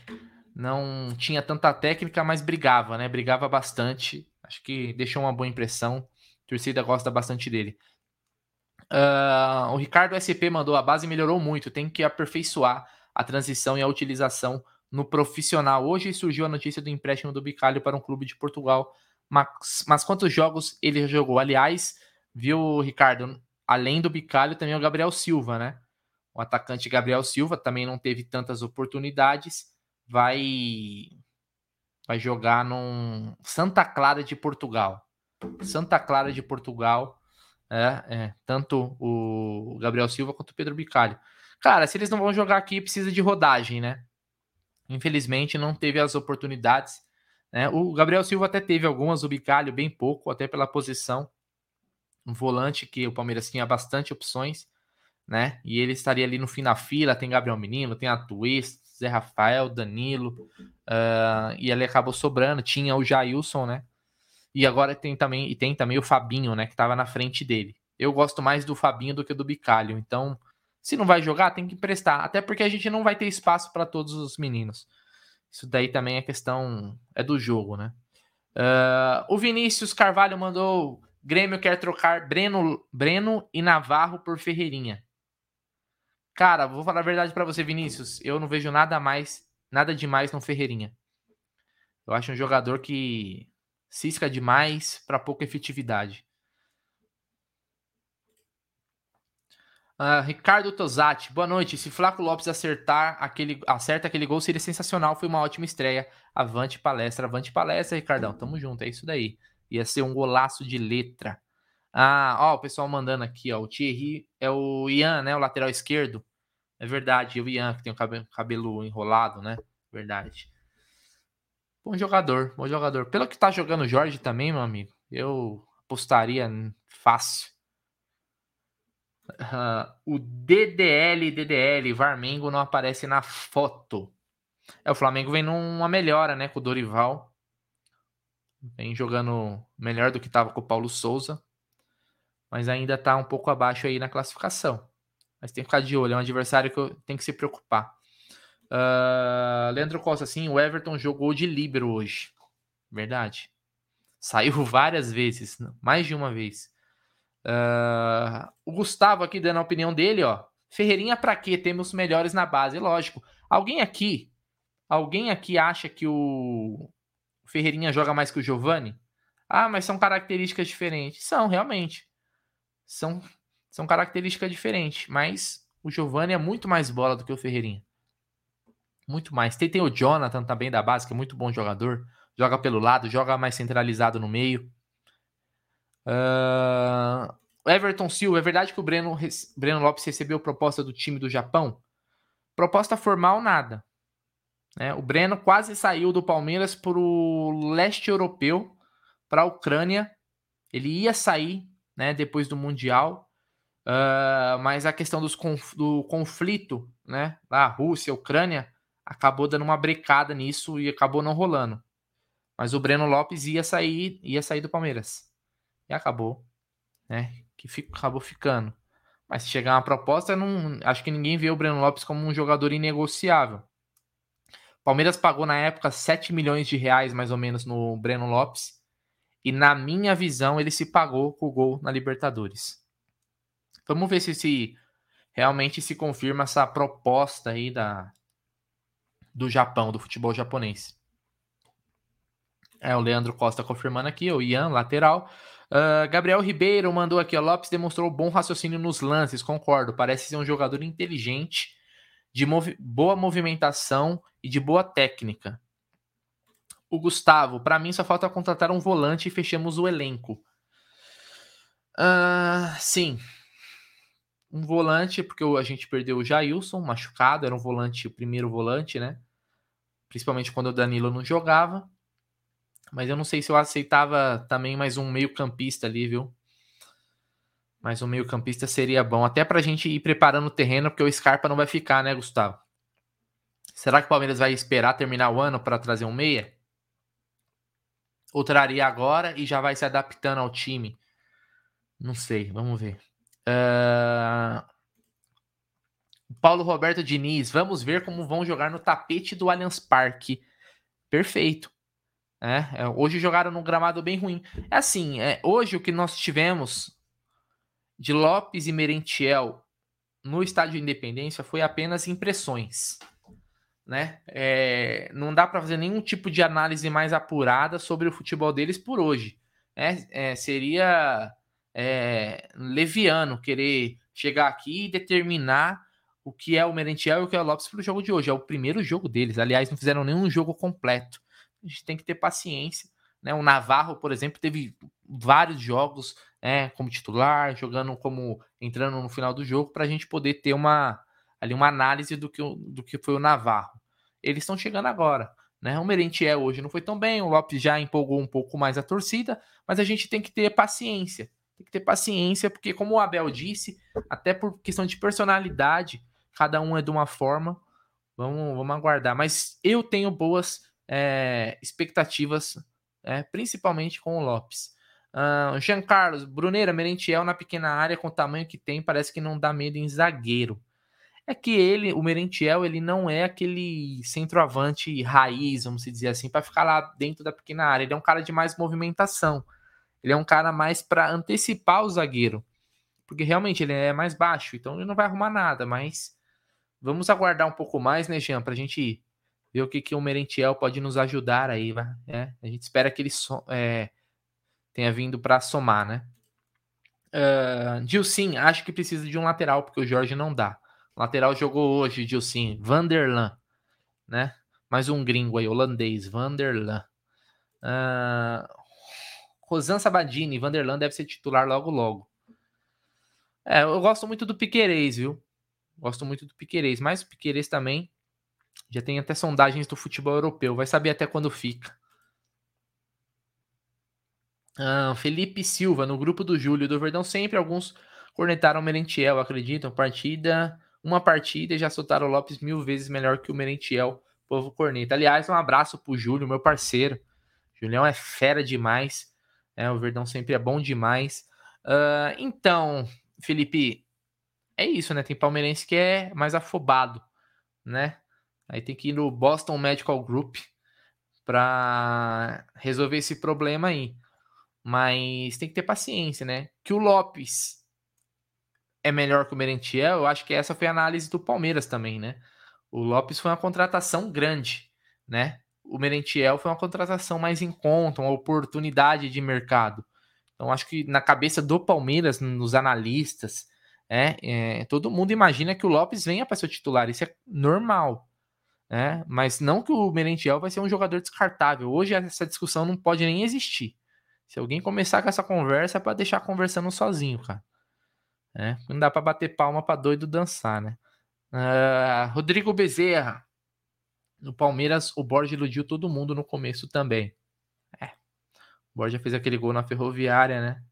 A: não tinha tanta técnica, mas brigava, né? Brigava bastante. Acho que deixou uma boa impressão. A torcida gosta bastante dele. Uh, o Ricardo SP mandou: a base melhorou muito, tem que aperfeiçoar a transição e a utilização no profissional. Hoje surgiu a notícia do empréstimo do Bicalho para um clube de Portugal. Mas, mas quantos jogos ele jogou? Aliás, viu, Ricardo? Além do Bicalho, também o Gabriel Silva, né? O atacante Gabriel Silva também não teve tantas oportunidades. Vai vai jogar num Santa Clara de Portugal. Santa Clara de Portugal, é, é, tanto o Gabriel Silva quanto o Pedro Bicalho. Cara, se eles não vão jogar aqui, precisa de rodagem, né? Infelizmente não teve as oportunidades. Né? O Gabriel Silva até teve algumas, o Bicalho bem pouco, até pela posição. Um volante que o Palmeiras tinha bastante opções, né? E ele estaria ali no fim da fila. Tem Gabriel Menino, tem a Twist, Zé Rafael, Danilo, uh, e ele acabou sobrando. Tinha o Jailson, né? E agora tem também, e tem também o Fabinho, né? Que estava na frente dele. Eu gosto mais do Fabinho do que do Bicalho, então se não vai jogar, tem que emprestar. Até porque a gente não vai ter espaço para todos os meninos. Isso daí também é questão. É do jogo, né? Uh, o Vinícius Carvalho mandou. Grêmio quer trocar Breno, Breno e Navarro por Ferreirinha. Cara, vou falar a verdade para você, Vinícius. Eu não vejo nada mais nada demais no Ferreirinha. Eu acho um jogador que cisca demais para pouca efetividade. Uh, Ricardo Tosati, boa noite. Se Flaco Lopes acertar aquele, acerta aquele gol, seria sensacional. Foi uma ótima estreia. Avante palestra, avante palestra, Ricardão. Tamo junto, é isso daí. Ia ser um golaço de letra. Ah, ó, o pessoal mandando aqui, ó. O Thierry é o Ian, né? O lateral esquerdo. É verdade, o Ian, que tem o cabelo, cabelo enrolado, né? Verdade. Bom jogador, bom jogador. Pelo que tá jogando o Jorge também, meu amigo, eu apostaria fácil. Uh, o DDL, DDL, Varmengo não aparece na foto. É, o Flamengo vem numa melhora, né, com o Dorival. Vem jogando melhor do que estava com o Paulo Souza. Mas ainda está um pouco abaixo aí na classificação. Mas tem que ficar de olho, é um adversário que tenho que se preocupar. Uh, Leandro Costa, sim, o Everton jogou de líbero hoje. Verdade. Saiu várias vezes, mais de uma vez. Uh, o Gustavo aqui dando a opinião dele, ó. Ferreirinha para quê? Temos melhores na base, lógico. Alguém aqui, alguém aqui acha que o Ferreirinha joga mais que o Giovani? Ah, mas são características diferentes. São, realmente. São, são características diferentes. Mas o Giovani é muito mais bola do que o Ferreirinha. Muito mais. Tem, tem o Jonathan também da base, que é muito bom jogador. Joga pelo lado, joga mais centralizado no meio. Uh, Everton Silva, é verdade que o Breno, Breno Lopes recebeu proposta do time do Japão? Proposta formal, nada. Né? O Breno quase saiu do Palmeiras para o leste europeu, para a Ucrânia. Ele ia sair né, depois do Mundial, uh, mas a questão dos conf do conflito, né, lá, Rússia, Ucrânia, acabou dando uma brecada nisso e acabou não rolando. Mas o Breno Lopes ia sair, ia sair do Palmeiras e acabou, né? Que fico, acabou ficando. Mas se chegar uma proposta, não, acho que ninguém vê o Breno Lopes como um jogador inegociável. Palmeiras pagou na época 7 milhões de reais, mais ou menos, no Breno Lopes. E na minha visão, ele se pagou com o gol na Libertadores. Vamos ver se, se realmente se confirma essa proposta aí da, do Japão, do futebol japonês. É, o Leandro Costa confirmando aqui, o Ian, lateral. Uh, Gabriel Ribeiro mandou aqui, ó, Lopes demonstrou bom raciocínio nos lances, concordo. Parece ser um jogador inteligente, de movi boa movimentação e de boa técnica. O Gustavo, para mim só falta contratar um volante e fechamos o elenco. Uh, sim. Um volante, porque a gente perdeu o Jailson, machucado, era um volante, o primeiro volante, né? Principalmente quando o Danilo não jogava. Mas eu não sei se eu aceitava também mais um meio-campista ali, viu? Mais um meio-campista seria bom. Até pra gente ir preparando o terreno, porque o Scarpa não vai ficar, né, Gustavo? Será que o Palmeiras vai esperar terminar o ano para trazer um meia? Ou traria agora e já vai se adaptando ao time? Não sei, vamos ver. Uh... Paulo Roberto Diniz, vamos ver como vão jogar no tapete do Allianz Parque. Perfeito. É, é, hoje jogaram num gramado bem ruim. É assim, é, hoje o que nós tivemos de Lopes e Merentiel no estádio Independência foi apenas impressões. Né? É, não dá para fazer nenhum tipo de análise mais apurada sobre o futebol deles por hoje. É, é seria é, leviano querer chegar aqui e determinar o que é o Merentiel e o que é o Lopes para o jogo de hoje. É o primeiro jogo deles. Aliás, não fizeram nenhum jogo completo a gente tem que ter paciência. Né? O Navarro, por exemplo, teve vários jogos né, como titular, jogando como entrando no final do jogo, para a gente poder ter uma, ali, uma análise do que, do que foi o Navarro. Eles estão chegando agora. Né? O Merentiel hoje não foi tão bem, o Lopes já empolgou um pouco mais a torcida, mas a gente tem que ter paciência. Tem que ter paciência, porque, como o Abel disse, até por questão de personalidade, cada um é de uma forma. Vamos, vamos aguardar. Mas eu tenho boas é, expectativas, é, principalmente com o Lopes. Uh, Jean Carlos, Bruneira, Merentiel na pequena área com o tamanho que tem, parece que não dá medo em zagueiro. É que ele, o Merentiel, ele não é aquele centroavante raiz, vamos dizer assim, para ficar lá dentro da pequena área. Ele é um cara de mais movimentação. Ele é um cara mais para antecipar o zagueiro. Porque realmente ele é mais baixo, então ele não vai arrumar nada, mas vamos aguardar um pouco mais, né, Jean, para a gente ver o que, que o Merentiel pode nos ajudar aí, né? A gente espera que ele so, é, tenha vindo para somar, né? Uh, Dilcim, acho que precisa de um lateral, porque o Jorge não dá. Lateral jogou hoje, Dilcim. Vanderlan, né? Mais um gringo aí, holandês, Vanderlan. Uh, Rosan Sabadini, Vanderlan deve ser titular logo logo. É, eu gosto muito do Piquerez, viu? Gosto muito do Piquerez, mas o Piquerez também já tem até sondagens do futebol europeu. Vai saber até quando fica. Ah, Felipe Silva, no grupo do Júlio do Verdão, sempre alguns cornetaram o Merentiel, acreditam? Partida, uma partida e já soltaram o Lopes mil vezes melhor que o Merentiel, povo corneta. Aliás, um abraço pro Júlio, meu parceiro. Julião é fera demais. Né? O Verdão sempre é bom demais. Uh, então, Felipe, é isso, né? Tem palmeirense que é mais afobado, né? Aí tem que ir no Boston Medical Group para resolver esse problema aí. Mas tem que ter paciência, né? Que o Lopes é melhor que o Merentiel, eu acho que essa foi a análise do Palmeiras também, né? O Lopes foi uma contratação grande, né? O Merentiel foi uma contratação mais em conta, uma oportunidade de mercado. Então, acho que na cabeça do Palmeiras, nos analistas, é, é todo mundo imagina que o Lopes venha para ser titular. Isso é normal. Né? Mas não que o Merentiel vai ser um jogador descartável. Hoje essa discussão não pode nem existir. Se alguém começar com essa conversa, é para deixar conversando sozinho, cara. É, não dá para bater palma para doido dançar, né? Uh, Rodrigo Bezerra. No Palmeiras, o Borja iludiu todo mundo no começo também. É. O Borja fez aquele gol na ferroviária, né?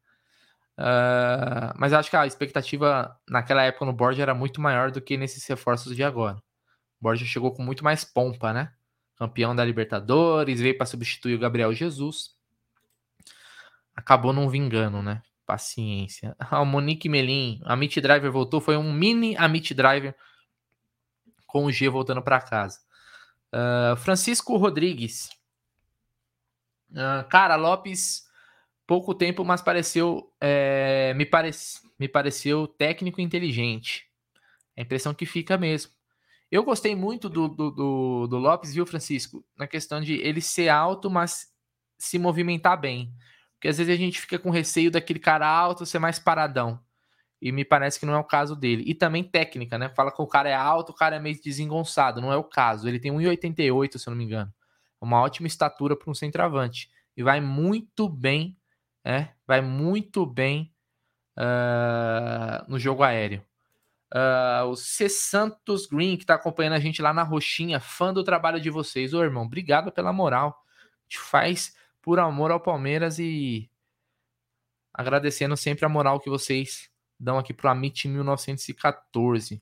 A: Uh, mas acho que a expectativa naquela época no Borja era muito maior do que nesses reforços de agora. O Borja chegou com muito mais pompa, né? Campeão da Libertadores, veio para substituir o Gabriel Jesus acabou não vingando, né? Paciência. Ah, o Monique Melim, a Meet Driver voltou, foi um mini Amit Driver com o G voltando para casa. Uh, Francisco Rodrigues. Uh, cara, Lopes, pouco tempo, mas pareceu. É, me, parece, me pareceu técnico e inteligente. A impressão que fica mesmo. Eu gostei muito do, do, do, do Lopes, viu, Francisco? Na questão de ele ser alto, mas se movimentar bem. Porque às vezes a gente fica com receio daquele cara alto ser mais paradão. E me parece que não é o caso dele. E também técnica, né? Fala que o cara é alto, o cara é meio desengonçado. Não é o caso. Ele tem 1,88, se eu não me engano. Uma ótima estatura para um centroavante. E vai muito bem, é, vai muito bem uh, no jogo aéreo. Uh, o C. Santos Green, que está acompanhando a gente lá na Roxinha, fã do trabalho de vocês. Ô, irmão, obrigado pela moral. A gente faz por amor ao Palmeiras e agradecendo sempre a moral que vocês dão aqui para o Amit 1914.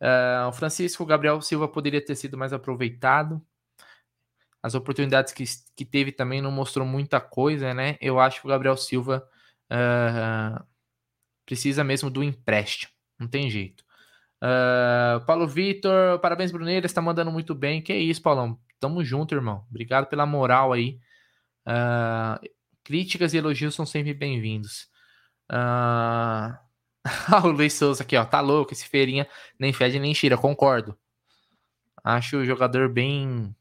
A: Uh, o Francisco Gabriel Silva poderia ter sido mais aproveitado. As oportunidades que, que teve também não mostrou muita coisa, né? Eu acho que o Gabriel Silva uh, precisa mesmo do empréstimo. Não tem jeito. Uh, Paulo Vitor, parabéns, Bruneira. Está mandando muito bem. Que isso, Paulão. Tamo junto, irmão. Obrigado pela moral aí. Uh, críticas e elogios são sempre bem-vindos. Uh... o Luiz Souza aqui, ó. Tá louco, esse feirinha nem fede nem cheira, concordo. Acho o jogador bem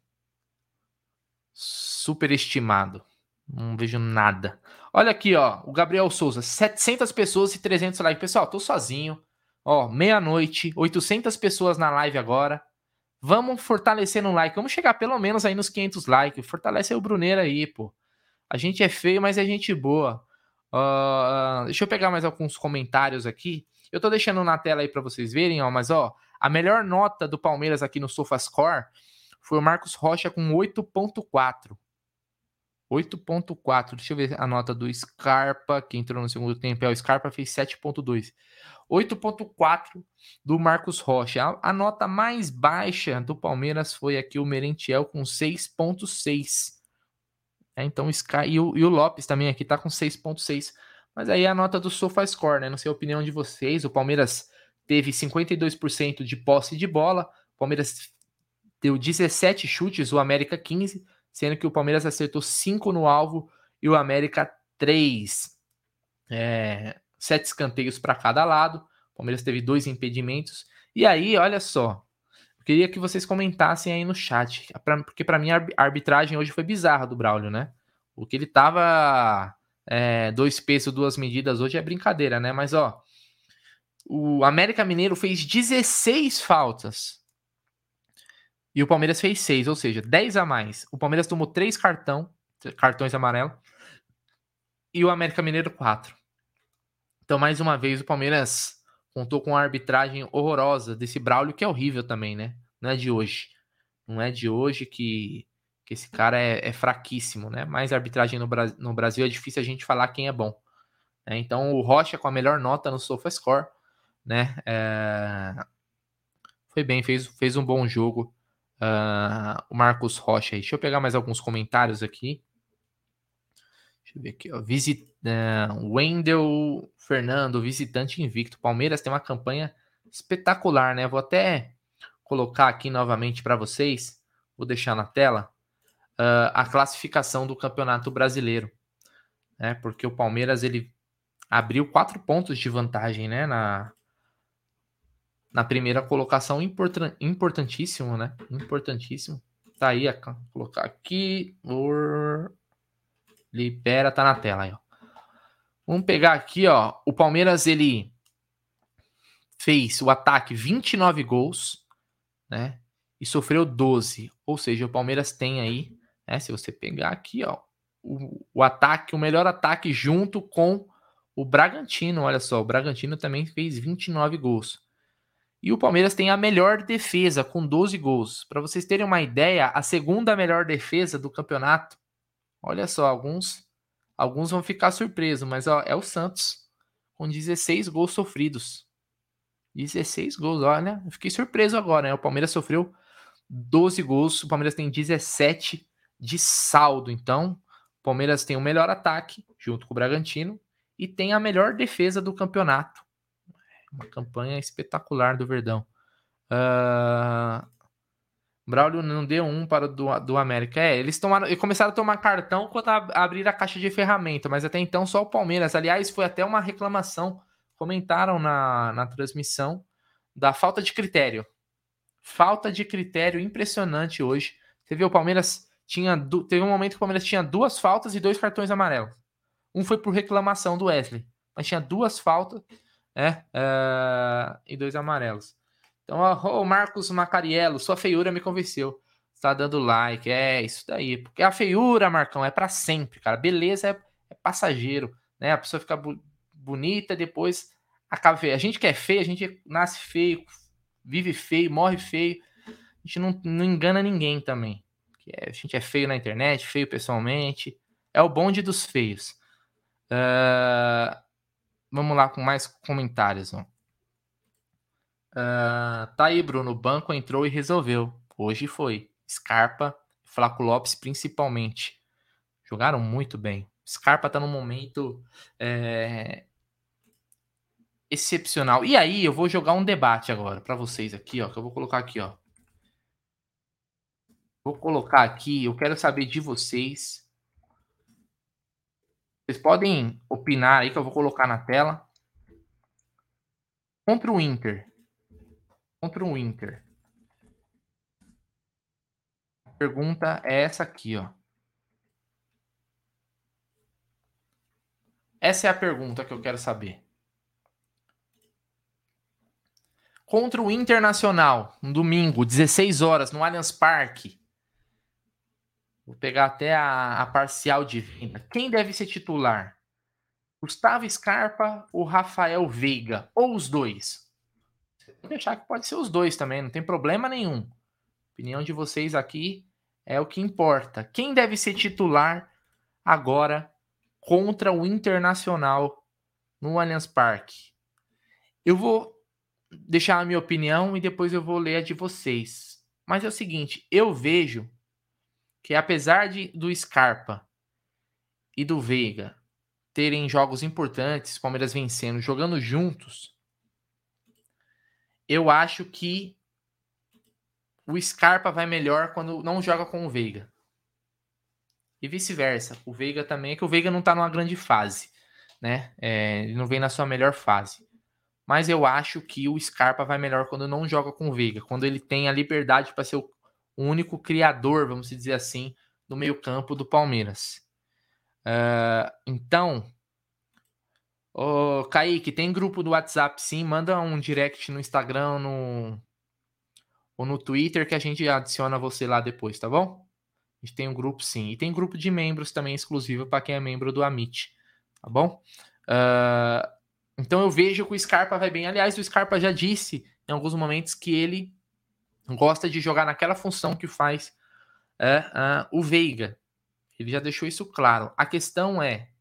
A: superestimado. Não vejo nada. Olha aqui, ó. O Gabriel Souza, 700 pessoas e 300 likes. Pessoal, tô sozinho. Ó, meia-noite, 800 pessoas na live agora. Vamos fortalecer no like. Vamos chegar pelo menos aí nos 500 likes. Fortalece aí o Bruneiro aí, pô. A gente é feio, mas é gente boa. Uh, deixa eu pegar mais alguns comentários aqui. Eu tô deixando na tela aí para vocês verem, ó. Mas, ó, a melhor nota do Palmeiras aqui no SofaScore foi o Marcos Rocha com 8.4. 8.4. Deixa eu ver a nota do Scarpa, que entrou no segundo tempo. É, o Scarpa fez 7.2. 8.4 do Marcos Rocha. A, a, nota mais baixa do Palmeiras foi aqui o Merentiel com 6.6. É, então o Sky e o, e o, Lopes também aqui tá com 6.6. Mas aí a nota do SofaScore, né? Não sei a opinião de vocês. O Palmeiras teve 52% de posse de bola. O Palmeiras deu 17 chutes, o América 15, sendo que o Palmeiras acertou 5 no alvo e o América 3. É, sete escanteios para cada lado. O Palmeiras teve dois impedimentos. E aí, olha só, queria que vocês comentassem aí no chat, porque para mim a arbitragem hoje foi bizarra do Braulio, né? O que ele tava é, dois pesos, duas medidas hoje é brincadeira, né? Mas ó, o América Mineiro fez 16 faltas e o Palmeiras fez 6, ou seja, 10 a mais. O Palmeiras tomou 3 cartão, cartões amarelos e o América Mineiro 4. Então, mais uma vez, o Palmeiras contou com uma arbitragem horrorosa desse Braulio, que é horrível também, né? Não é de hoje. Não é de hoje que, que esse cara é, é fraquíssimo, né? Mas arbitragem no, Bra no, Brasil é difícil a gente falar quem é bom. Né? Então, o Rocha com a melhor nota no SofaScore, né? É... Foi bem, fez, fez um bom jogo. Uh, o Marcos Rocha aí. Deixa eu pegar mais alguns comentários aqui. Eu ver aqui, ó. Visit, uh, Wendel Fernando, visitante invicto. Palmeiras tem uma campanha espetacular, né? Vou até colocar aqui novamente para vocês. Vou deixar na tela uh, a classificação do Campeonato Brasileiro, né? Porque o Palmeiras ele abriu quatro pontos de vantagem, né? Na, na primeira colocação, important, importantíssimo, né? Importantíssimo. Tá aí, a, colocar aqui. Or... Libera, tá na tela aí, ó. Vamos pegar aqui, ó. O Palmeiras, ele fez o ataque 29 gols, né? E sofreu 12. Ou seja, o Palmeiras tem aí, né? Se você pegar aqui, ó, o, o ataque, o melhor ataque junto com o Bragantino. Olha só, o Bragantino também fez 29 gols. E o Palmeiras tem a melhor defesa, com 12 gols. Para vocês terem uma ideia, a segunda melhor defesa do campeonato Olha só, alguns alguns vão ficar surpresos, mas ó, é o Santos com 16 gols sofridos. 16 gols, olha, fiquei surpreso agora, né? O Palmeiras sofreu 12 gols, o Palmeiras tem 17 de saldo. Então, o Palmeiras tem o melhor ataque, junto com o Bragantino, e tem a melhor defesa do campeonato. Uma campanha espetacular do Verdão. Uh, Braulio não deu um para o do, do América. É, eles tomaram, começaram a tomar cartão quando a, abriram a caixa de ferramenta, mas até então só o Palmeiras. Aliás, foi até uma reclamação. Comentaram na, na transmissão da falta de critério. Falta de critério impressionante hoje. Você viu, o Palmeiras tinha. Teve um momento que o Palmeiras tinha duas faltas e dois cartões amarelos. Um foi por reclamação do Wesley, mas tinha duas faltas uh, e dois amarelos. Então, o Marcos Macariello, sua feiura me convenceu. Está dando like, é isso daí. Porque a feiura, Marcão, é para sempre, cara. Beleza é, é, passageiro, né? A pessoa fica bu bonita, depois acaba feio. A gente que é feio, a gente nasce feio, vive feio, morre feio. A gente não, não engana ninguém também. É, a gente é feio na internet, feio pessoalmente. É o bonde dos feios. Uh, vamos lá com mais comentários. Ó. Uh, tá aí, Bruno. O banco entrou e resolveu. Hoje foi. Scarpa, Flaco Lopes principalmente. Jogaram muito bem. Scarpa tá num momento é, excepcional. E aí, eu vou jogar um debate agora para vocês aqui, ó. Que eu vou colocar aqui, ó. Vou colocar aqui, eu quero saber de vocês. Vocês podem opinar aí que eu vou colocar na tela. Contra o Inter, contra o Inter. A pergunta é essa aqui, ó. Essa é a pergunta que eu quero saber. Contra o Internacional, um domingo, 16 horas, no Allianz Parque. Vou pegar até a, a parcial de venda. Quem deve ser titular? Gustavo Scarpa ou Rafael Veiga? Ou os dois? Deixar que pode ser os dois também, não tem problema nenhum. A opinião de vocês aqui é o que importa. Quem deve ser titular agora contra o Internacional no Allianz Parque? Eu vou deixar a minha opinião e depois eu vou ler a de vocês. Mas é o seguinte, eu vejo que apesar de do Scarpa e do Veiga terem jogos importantes, Palmeiras vencendo, jogando juntos, eu acho que o Scarpa vai melhor quando não joga com o Veiga. E vice-versa. O Veiga também, é que o Veiga não tá numa grande fase, né? É, ele não vem na sua melhor fase. mas eu acho que o Scarpa vai melhor quando não joga com o Veiga, quando ele tem a liberdade para ser o único criador, vamos dizer assim, no meio-campo do Palmeiras. Uh, então, Ô, Kaique, tem grupo do WhatsApp sim, manda um direct no Instagram no... ou no Twitter que a gente adiciona você lá depois, tá bom? A gente tem um grupo sim. E tem grupo de membros também exclusivo para quem é membro do Amit, tá bom? Uh, então eu vejo que o Scarpa vai bem. Aliás, o Scarpa já disse em alguns momentos que ele gosta de jogar naquela função que faz uh, o Veiga. Ele já deixou isso claro. A questão é,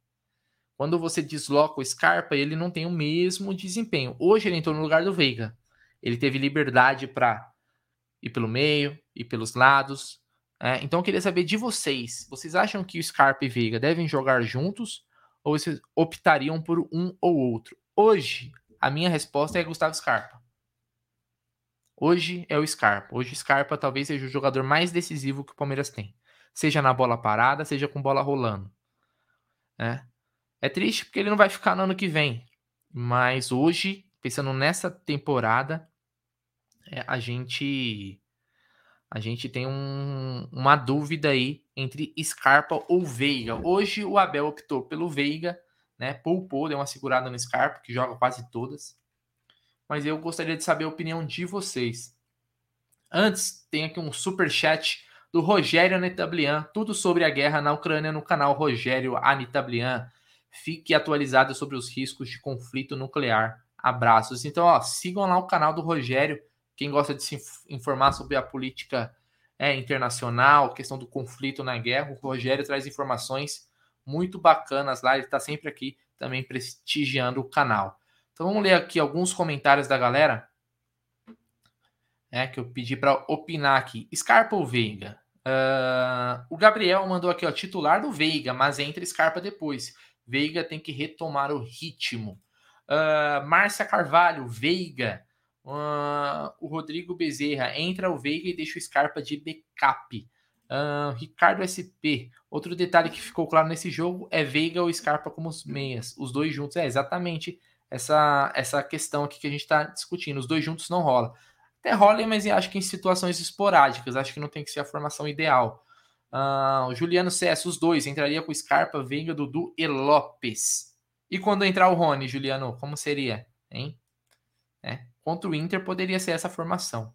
A: quando você desloca o Scarpa, ele não tem o mesmo desempenho. Hoje ele entrou no lugar do Veiga. Ele teve liberdade para ir pelo meio, ir pelos lados. É, então eu queria saber de vocês. Vocês acham que o Scarpa e Veiga devem jogar juntos ou vocês optariam por um ou outro? Hoje, a minha resposta é Gustavo Scarpa. Hoje é o Scarpa. Hoje o Scarpa talvez seja o jogador mais decisivo que o Palmeiras tem. Seja na bola parada, seja com bola rolando. É. É triste porque ele não vai ficar no ano que vem. Mas hoje, pensando nessa temporada, é, a gente a gente tem um, uma dúvida aí entre Scarpa ou Veiga. Hoje o Abel optou pelo Veiga, né? Poupou, deu uma segurada no Scarpa, que joga quase todas. Mas eu gostaria de saber a opinião de vocês. Antes, tem aqui um super chat do Rogério Anitablian, tudo sobre a guerra na Ucrânia no canal Rogério Anitablian. Fique atualizado sobre os riscos de conflito nuclear. Abraços. Então, ó, sigam lá o canal do Rogério. Quem gosta de se informar sobre a política é, internacional, questão do conflito na guerra, o Rogério traz informações muito bacanas lá. Ele está sempre aqui também prestigiando o canal. Então vamos ler aqui alguns comentários da galera. É, que eu pedi para opinar aqui. Scarpa ou Veiga? Uh, o Gabriel mandou aqui, ó, titular do Veiga, mas entra Scarpa depois. Veiga tem que retomar o ritmo. Uh, Márcia Carvalho, Veiga. Uh, o Rodrigo Bezerra, entra o Veiga e deixa o Scarpa de backup. Uh, Ricardo SP. Outro detalhe que ficou claro nesse jogo é Veiga ou Scarpa como os meias. Os dois juntos. É exatamente essa, essa questão aqui que a gente está discutindo. Os dois juntos não rola. Até rola, mas acho que em situações esporádicas. Acho que não tem que ser a formação ideal. Uh, Juliano CS, os dois. Entraria com Scarpa, Venga, Dudu e Lopes. E quando entrar o Rony, Juliano, como seria? Hein? É. Contra o Inter poderia ser essa formação.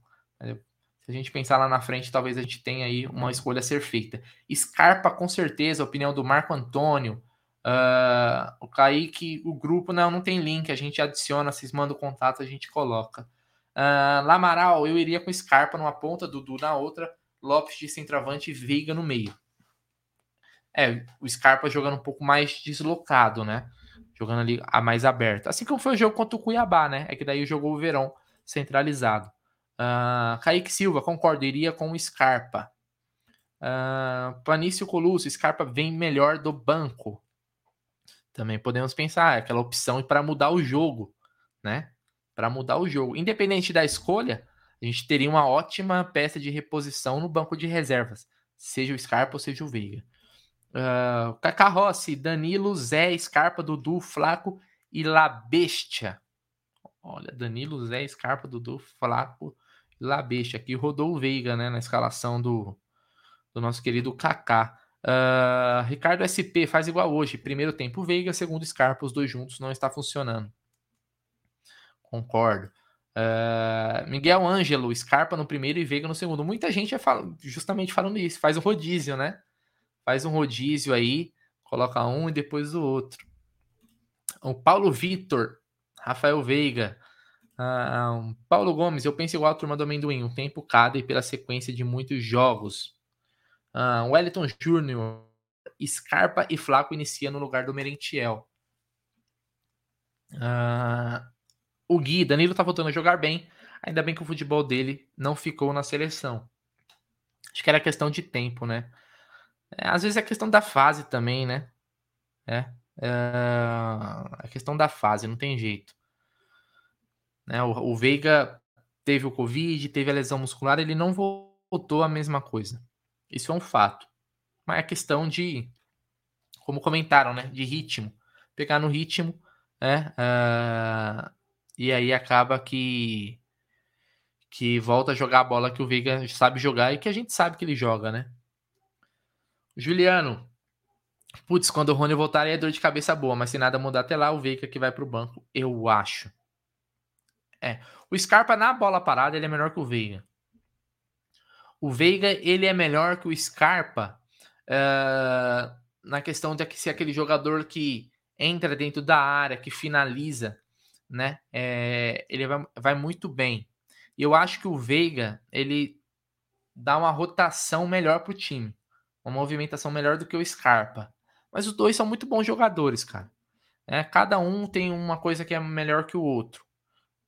A: Se a gente pensar lá na frente, talvez a gente tenha aí uma escolha a ser feita. Scarpa, com certeza, opinião do Marco Antônio. Uh, o Kaique, o grupo não, não tem link, a gente adiciona, vocês mandam o contato, a gente coloca. Uh, Lamaral, eu iria com Scarpa numa ponta, Dudu na outra. Lopes de centroavante e Veiga no meio. É, o Scarpa jogando um pouco mais deslocado, né? Jogando ali a mais aberto. Assim como foi o jogo contra o Cuiabá, né? É que daí jogou o Verão centralizado. Uh, Kaique Silva, concordo, iria com o Scarpa. Uh, Planício Colusso, Scarpa vem melhor do banco. Também podemos pensar, é aquela opção para mudar o jogo, né? Para mudar o jogo. Independente da escolha, a gente teria uma ótima peça de reposição no banco de reservas, seja o Scarpa ou seja o Veiga. Uh, Rossi, Danilo, Zé, Scarpa, Dudu, Flaco e La Bestia. Olha, Danilo, Zé, Scarpa, Dudu, Flaco e La Bestia. Aqui rodou o Veiga, né, na escalação do, do nosso querido Kaká. Uh, Ricardo SP faz igual hoje. Primeiro tempo Veiga, segundo Scarpa, os dois juntos não está funcionando. Concordo. Uh, Miguel Ângelo, Scarpa no primeiro e Veiga no segundo. Muita gente é fal justamente falando isso. Faz um rodízio, né? Faz um rodízio aí, coloca um e depois o outro. O Paulo Vitor, Rafael Veiga, uh, Paulo Gomes, eu penso igual a turma do amendoim, um tempo cada e pela sequência de muitos jogos. Uh, Wellington Júnior, Scarpa e Flaco inicia no lugar do Merentiel. Uh, o Gui, Danilo tá voltando a jogar bem. Ainda bem que o futebol dele não ficou na seleção. Acho que era questão de tempo, né? É, às vezes é questão da fase também, né? É, é a questão da fase, não tem jeito. Né? O, o Veiga teve o Covid, teve a lesão muscular, ele não voltou a mesma coisa. Isso é um fato. Mas é questão de, como comentaram, né? De ritmo. Pegar no ritmo, né? Uh, E aí acaba que que volta a jogar a bola que o Veiga sabe jogar e que a gente sabe que ele joga, né? Juliano, putz, quando o Rony voltar é dor de cabeça boa, mas se nada mudar até lá, o Veiga que vai pro banco, eu acho. É, o Scarpa na bola parada ele é melhor que o Veiga. O Veiga ele é melhor que o Scarpa uh, na questão de ser aquele jogador que entra dentro da área, que finaliza, né? É, ele vai, vai muito bem. E eu acho que o Veiga, ele dá uma rotação melhor pro time. Uma movimentação melhor do que o Scarpa. Mas os dois são muito bons jogadores, cara. É, cada um tem uma coisa que é melhor que o outro.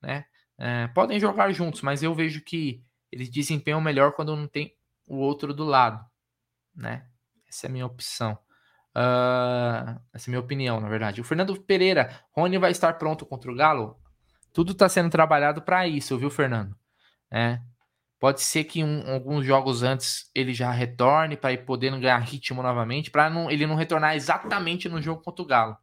A: Né? É, podem jogar juntos, mas eu vejo que eles desempenham melhor quando não tem o outro do lado. Né? Essa é a minha opção. Uh, essa é a minha opinião, na verdade. O Fernando Pereira, Rony vai estar pronto contra o Galo? Tudo está sendo trabalhado para isso, viu, Fernando? É. Pode ser que um, alguns jogos antes ele já retorne para ir podendo ganhar ritmo novamente, para não, ele não retornar exatamente no jogo contra o Galo,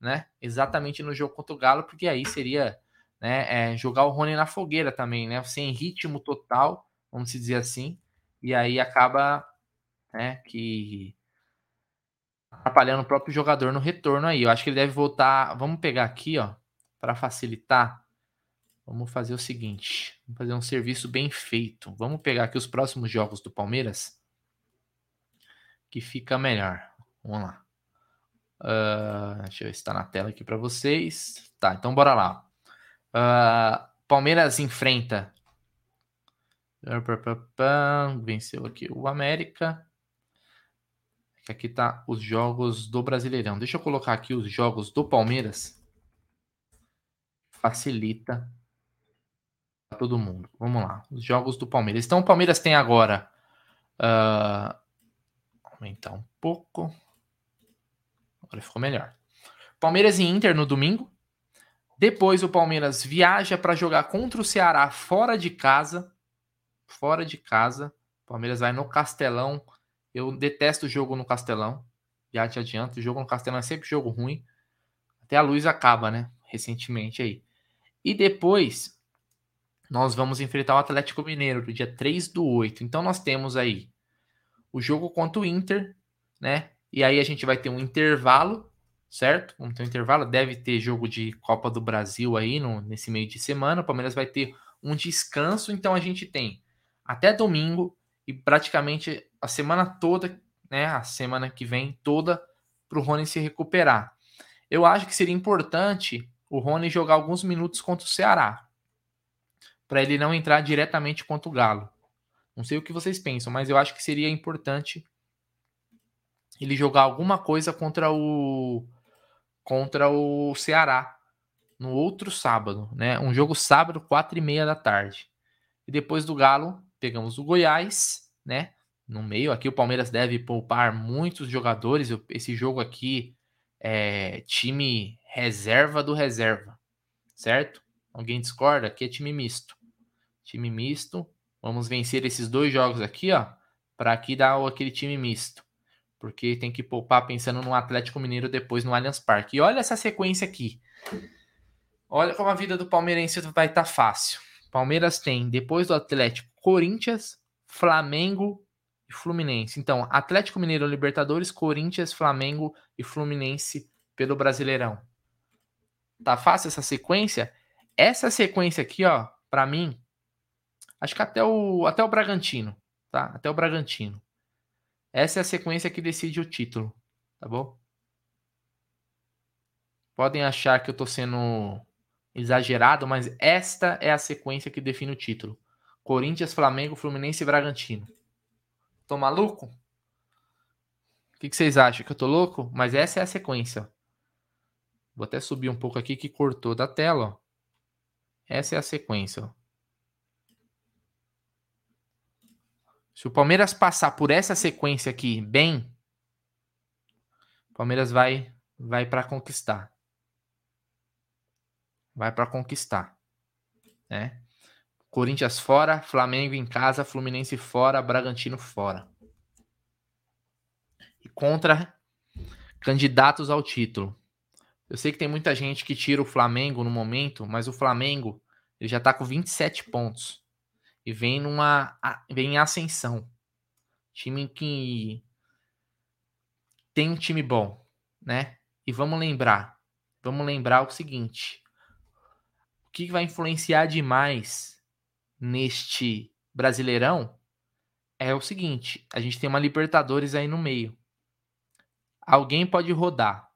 A: né? Exatamente no jogo contra o Galo, porque aí seria né, é, jogar o Rony na fogueira também, né? Sem ritmo total, vamos dizer assim, e aí acaba né, que atrapalhando o próprio jogador no retorno aí. Eu acho que ele deve voltar. Vamos pegar aqui, ó, para facilitar. Vamos fazer o seguinte: vamos fazer um serviço bem feito. Vamos pegar aqui os próximos jogos do Palmeiras, que fica melhor. Vamos lá. Uh, deixa eu ver se está na tela aqui para vocês. Tá, então bora lá. Uh, Palmeiras enfrenta. Venceu aqui o América. Aqui tá os jogos do Brasileirão. Deixa eu colocar aqui os jogos do Palmeiras. Facilita todo mundo. Vamos lá. Os jogos do Palmeiras. Então, o Palmeiras tem agora. Uh, aumentar um pouco. Agora ficou melhor. Palmeiras e Inter no domingo. Depois o Palmeiras viaja para jogar contra o Ceará fora de casa. Fora de casa. Palmeiras vai no Castelão. Eu detesto o jogo no Castelão. Já te adianto. O jogo no Castelão é sempre jogo ruim. Até a luz acaba, né? Recentemente aí. E depois nós vamos enfrentar o Atlético Mineiro no dia 3 do 8. Então nós temos aí o jogo contra o Inter, né? E aí a gente vai ter um intervalo, certo? Vamos ter um intervalo, deve ter jogo de Copa do Brasil aí no, nesse meio de semana. O Palmeiras vai ter um descanso, então a gente tem até domingo e praticamente a semana toda, né? A semana que vem toda para o Rony se recuperar. Eu acho que seria importante o Rony jogar alguns minutos contra o Ceará, para ele não entrar diretamente contra o Galo. Não sei o que vocês pensam, mas eu acho que seria importante ele jogar alguma coisa contra o contra o Ceará no outro sábado, né? Um jogo sábado, quatro e meia da tarde. E depois do Galo, pegamos o Goiás, né? No meio aqui o Palmeiras deve poupar muitos jogadores. Esse jogo aqui é time reserva do reserva, certo? Alguém discorda? Aqui é time misto. Time misto. Vamos vencer esses dois jogos aqui, ó, para aqui dar aquele time misto. Porque tem que poupar pensando no Atlético Mineiro depois no Allianz Parque. E olha essa sequência aqui. Olha como a vida do palmeirense vai estar tá fácil. Palmeiras tem, depois do Atlético, Corinthians, Flamengo e Fluminense. Então, Atlético Mineiro Libertadores, Corinthians, Flamengo e Fluminense pelo Brasileirão. Tá fácil essa sequência? Essa sequência aqui, ó, para mim, acho que até o até o Bragantino, tá? Até o Bragantino. Essa é a sequência que decide o título, tá bom? Podem achar que eu tô sendo exagerado, mas esta é a sequência que define o título. Corinthians, Flamengo, Fluminense e Bragantino. Tô maluco? O que, que vocês acham? Que eu tô louco? Mas essa é a sequência. Vou até subir um pouco aqui que cortou da tela. Ó. Essa é a sequência. Se o Palmeiras passar por essa sequência aqui bem, o Palmeiras vai vai para conquistar. Vai para conquistar, né? Corinthians fora, Flamengo em casa, Fluminense fora, Bragantino fora. E contra candidatos ao título. Eu sei que tem muita gente que tira o Flamengo no momento, mas o Flamengo ele já tá com 27 pontos e vem numa vem em ascensão. Time que tem um time bom, né? E vamos lembrar, vamos lembrar o seguinte: o que vai influenciar demais neste Brasileirão é o seguinte: a gente tem uma Libertadores aí no meio. Alguém pode rodar.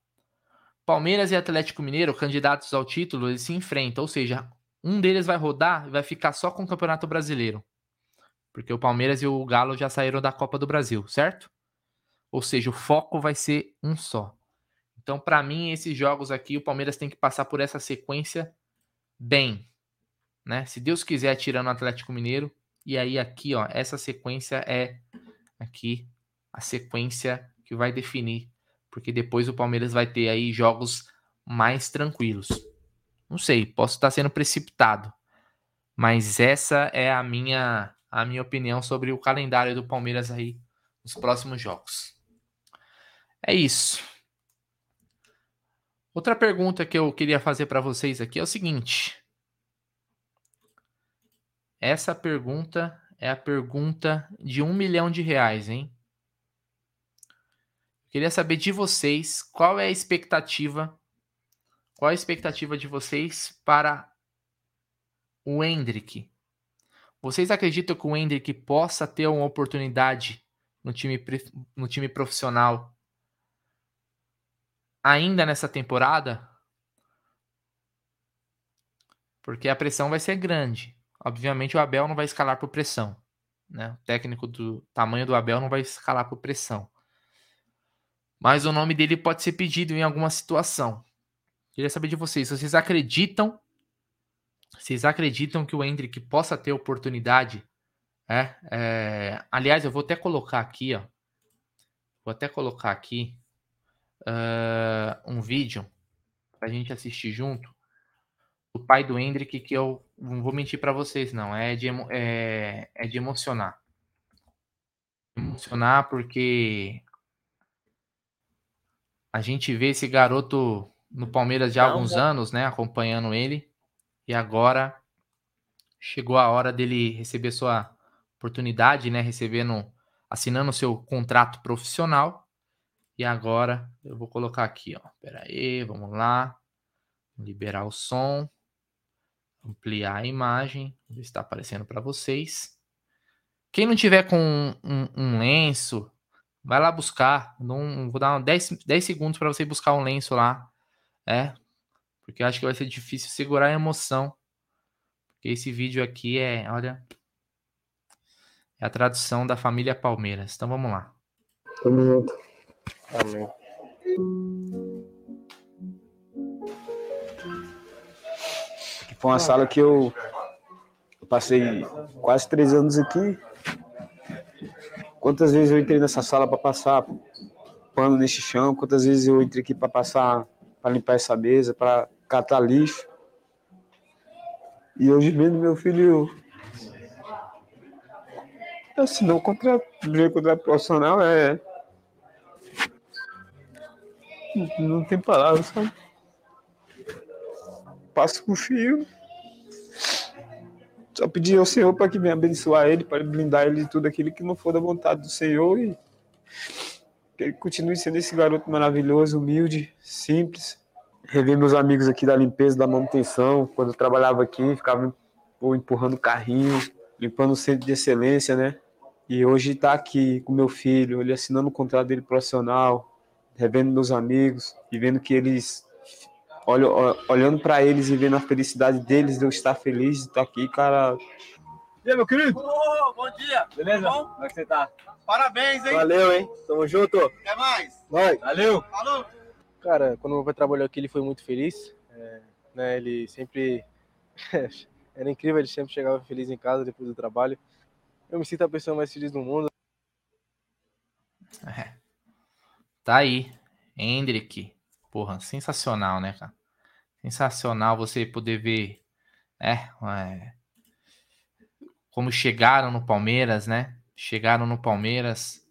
A: Palmeiras e Atlético Mineiro, candidatos ao título, eles se enfrentam, ou seja, um deles vai rodar e vai ficar só com o Campeonato Brasileiro. Porque o Palmeiras e o Galo já saíram da Copa do Brasil, certo? Ou seja, o foco vai ser um só. Então, para mim, esses jogos aqui, o Palmeiras tem que passar por essa sequência bem. Né? Se Deus quiser, tirando o Atlético Mineiro. E aí, aqui, ó, essa sequência é aqui a sequência que vai definir. Porque depois o Palmeiras vai ter aí jogos mais tranquilos. Não sei, posso estar sendo precipitado. Mas essa é a minha a minha opinião sobre o calendário do Palmeiras aí nos próximos jogos. É isso. Outra pergunta que eu queria fazer para vocês aqui é o seguinte. Essa pergunta é a pergunta de um milhão de reais, hein? Queria saber de vocês qual é a expectativa qual a expectativa de vocês para o Hendrick? Vocês acreditam que o Hendrick possa ter uma oportunidade no time, no time profissional ainda nessa temporada? Porque a pressão vai ser grande. Obviamente o Abel não vai escalar por pressão. Né? O técnico do tamanho do Abel não vai escalar por pressão. Mas o nome dele pode ser pedido em alguma situação. Queria saber de vocês, vocês acreditam? Vocês acreditam que o Hendrick possa ter oportunidade? É, é, aliás, eu vou até colocar aqui, ó. Vou até colocar aqui uh, um vídeo pra gente assistir junto. O pai do Hendrick, que eu não vou mentir para vocês, não. É de, é, é de emocionar. Emocionar porque a gente vê esse garoto no Palmeiras já há alguns anos, né? Acompanhando ele. E agora chegou a hora dele receber sua oportunidade, né? Recebendo, assinando seu contrato profissional. E agora eu vou colocar aqui, ó. Pera aí, vamos lá. Liberar o som. Ampliar a imagem. Está aparecendo para vocês. Quem não tiver com um, um, um lenço, vai lá buscar. Não, vou dar 10, 10 segundos para você buscar um lenço lá é, porque acho que vai ser difícil segurar a emoção. Porque esse vídeo aqui é, olha, é a tradução da família Palmeiras. Então vamos lá.
C: Tamo junto. Amém. Foi uma sala que eu, passei quase três anos aqui. Quantas vezes eu entrei nessa sala para passar pano nesse chão? Quantas vezes eu entrei aqui para passar para limpar essa mesa, para catar lixo. E hoje vendo meu filho assinou contrato, meu contrato profissional é. Não tem palavras, sabe? Passo com fio. Só pedir ao Senhor para que venha abençoar ele, para blindar ele de tudo aquilo que não for da vontade do Senhor e que ele continue sendo esse garoto maravilhoso, humilde, simples. Rever meus amigos aqui da limpeza, da manutenção. Quando eu trabalhava aqui, ficava empurrando carrinho, limpando o centro de excelência, né? E hoje está aqui com meu filho, ele assinando o contrato dele profissional, revendo meus amigos e vendo que eles olho, olhando para eles e vendo a felicidade deles de eu estar feliz de estar aqui, cara.
D: E aí, meu querido?
E: Oh, bom dia.
D: Beleza? Bom? Como é que você tá?
E: Parabéns, hein?
D: Valeu, hein? Tamo junto.
E: Até mais.
D: Vai. Valeu.
E: Falou.
F: Cara, quando meu pai trabalhou aqui, ele foi muito feliz. É, né, ele sempre. Era incrível, ele sempre chegava feliz em casa depois do trabalho. Eu me sinto a pessoa mais feliz do mundo.
A: É. Tá aí. Hendrick. Porra, sensacional, né, cara? Sensacional você poder ver. É, é, como chegaram no Palmeiras, né? chegaram no Palmeiras,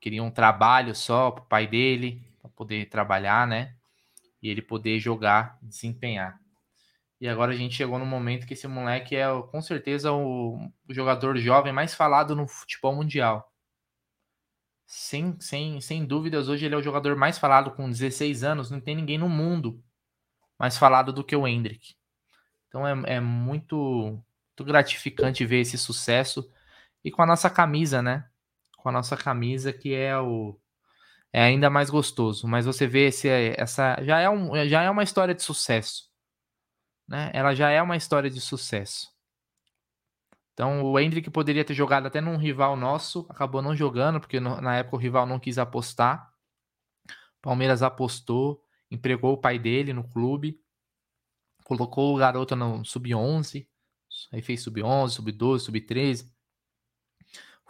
A: queriam um trabalho só pro pai dele, para poder trabalhar, né? e ele poder jogar, desempenhar. E agora a gente chegou no momento que esse moleque é com certeza o, jogador jovem mais falado no futebol mundial. Sem, sem, sem dúvidas, hoje ele é o jogador mais falado com 16 anos. Não tem ninguém no mundo mais falado do que o Hendrick. Então é, é muito, muito gratificante ver esse sucesso e com a nossa camisa, né? Com a nossa camisa que é o é ainda mais gostoso. Mas você vê esse, essa já é, um, já é uma história de sucesso, né? Ela já é uma história de sucesso. Então o Hendrick poderia ter jogado até num rival nosso, acabou não jogando porque no, na época o rival não quis apostar. Palmeiras apostou, empregou o pai dele no clube, colocou o garoto no sub-11, aí fez sub-11, sub-12, sub-13.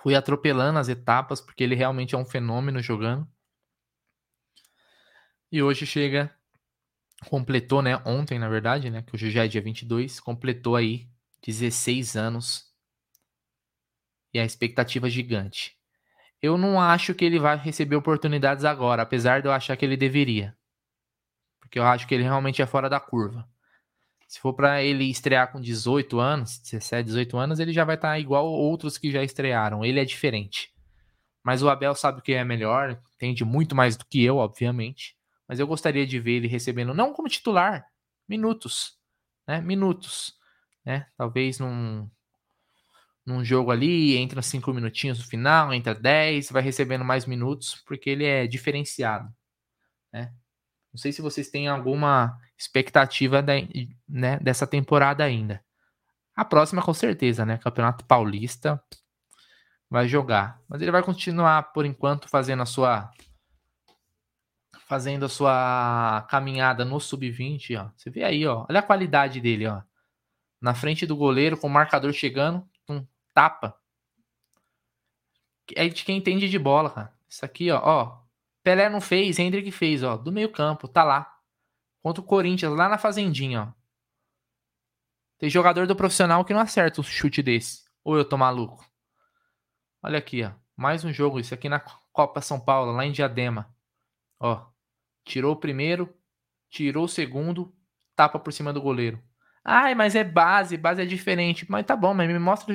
A: Fui atropelando as etapas porque ele realmente é um fenômeno jogando. E hoje chega, completou, né? Ontem, na verdade, né? Que hoje já é dia 22, completou aí 16 anos. E a expectativa é gigante. Eu não acho que ele vai receber oportunidades agora, apesar de eu achar que ele deveria. Porque eu acho que ele realmente é fora da curva. Se for para ele estrear com 18 anos, 17, 18 anos, ele já vai estar tá igual outros que já estrearam. Ele é diferente. Mas o Abel sabe o que é melhor, entende muito mais do que eu, obviamente mas eu gostaria de ver ele recebendo, não como titular, minutos, né? Minutos, né? Talvez num, num jogo ali, entra cinco minutinhos no final, entra 10, vai recebendo mais minutos, porque ele é diferenciado, né? Não sei se vocês têm alguma expectativa de, né, dessa temporada ainda. A próxima, com certeza, né? Campeonato Paulista vai jogar. Mas ele vai continuar, por enquanto, fazendo a sua fazendo a sua caminhada no sub-20, ó. Você vê aí, ó. Olha a qualidade dele, ó. Na frente do goleiro, com o marcador chegando, um tapa. É de quem entende de bola, cara. Isso aqui, ó, ó. Pelé não fez, Hendrick fez, ó. Do meio-campo, tá lá. Contra o Corinthians, lá na fazendinha, ó. Tem jogador do profissional que não acerta um chute desse. Ou eu tô maluco. Olha aqui, ó. Mais um jogo, isso aqui na Copa São Paulo, lá em Diadema. Ó. Tirou o primeiro, tirou o segundo, tapa por cima do goleiro. Ai, mas é base, base é diferente. Mas tá bom, mas me mostra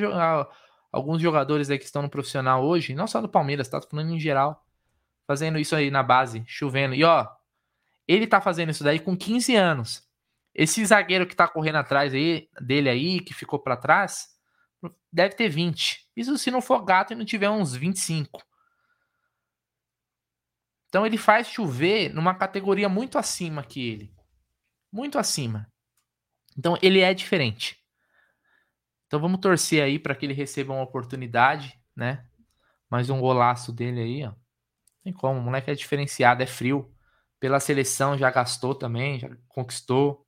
A: alguns jogadores aí que estão no profissional hoje, não só do Palmeiras, tá? Falando em geral, fazendo isso aí na base, chovendo. E ó, ele tá fazendo isso daí com 15 anos. Esse zagueiro que tá correndo atrás aí, dele aí, que ficou para trás, deve ter 20. Isso se não for gato e não tiver uns 25. Então ele faz chover numa categoria muito acima que ele. Muito acima. Então ele é diferente. Então vamos torcer aí para que ele receba uma oportunidade, né? Mais um golaço dele aí, ó. Tem como, o moleque é diferenciado, é frio. Pela seleção já gastou também, já conquistou.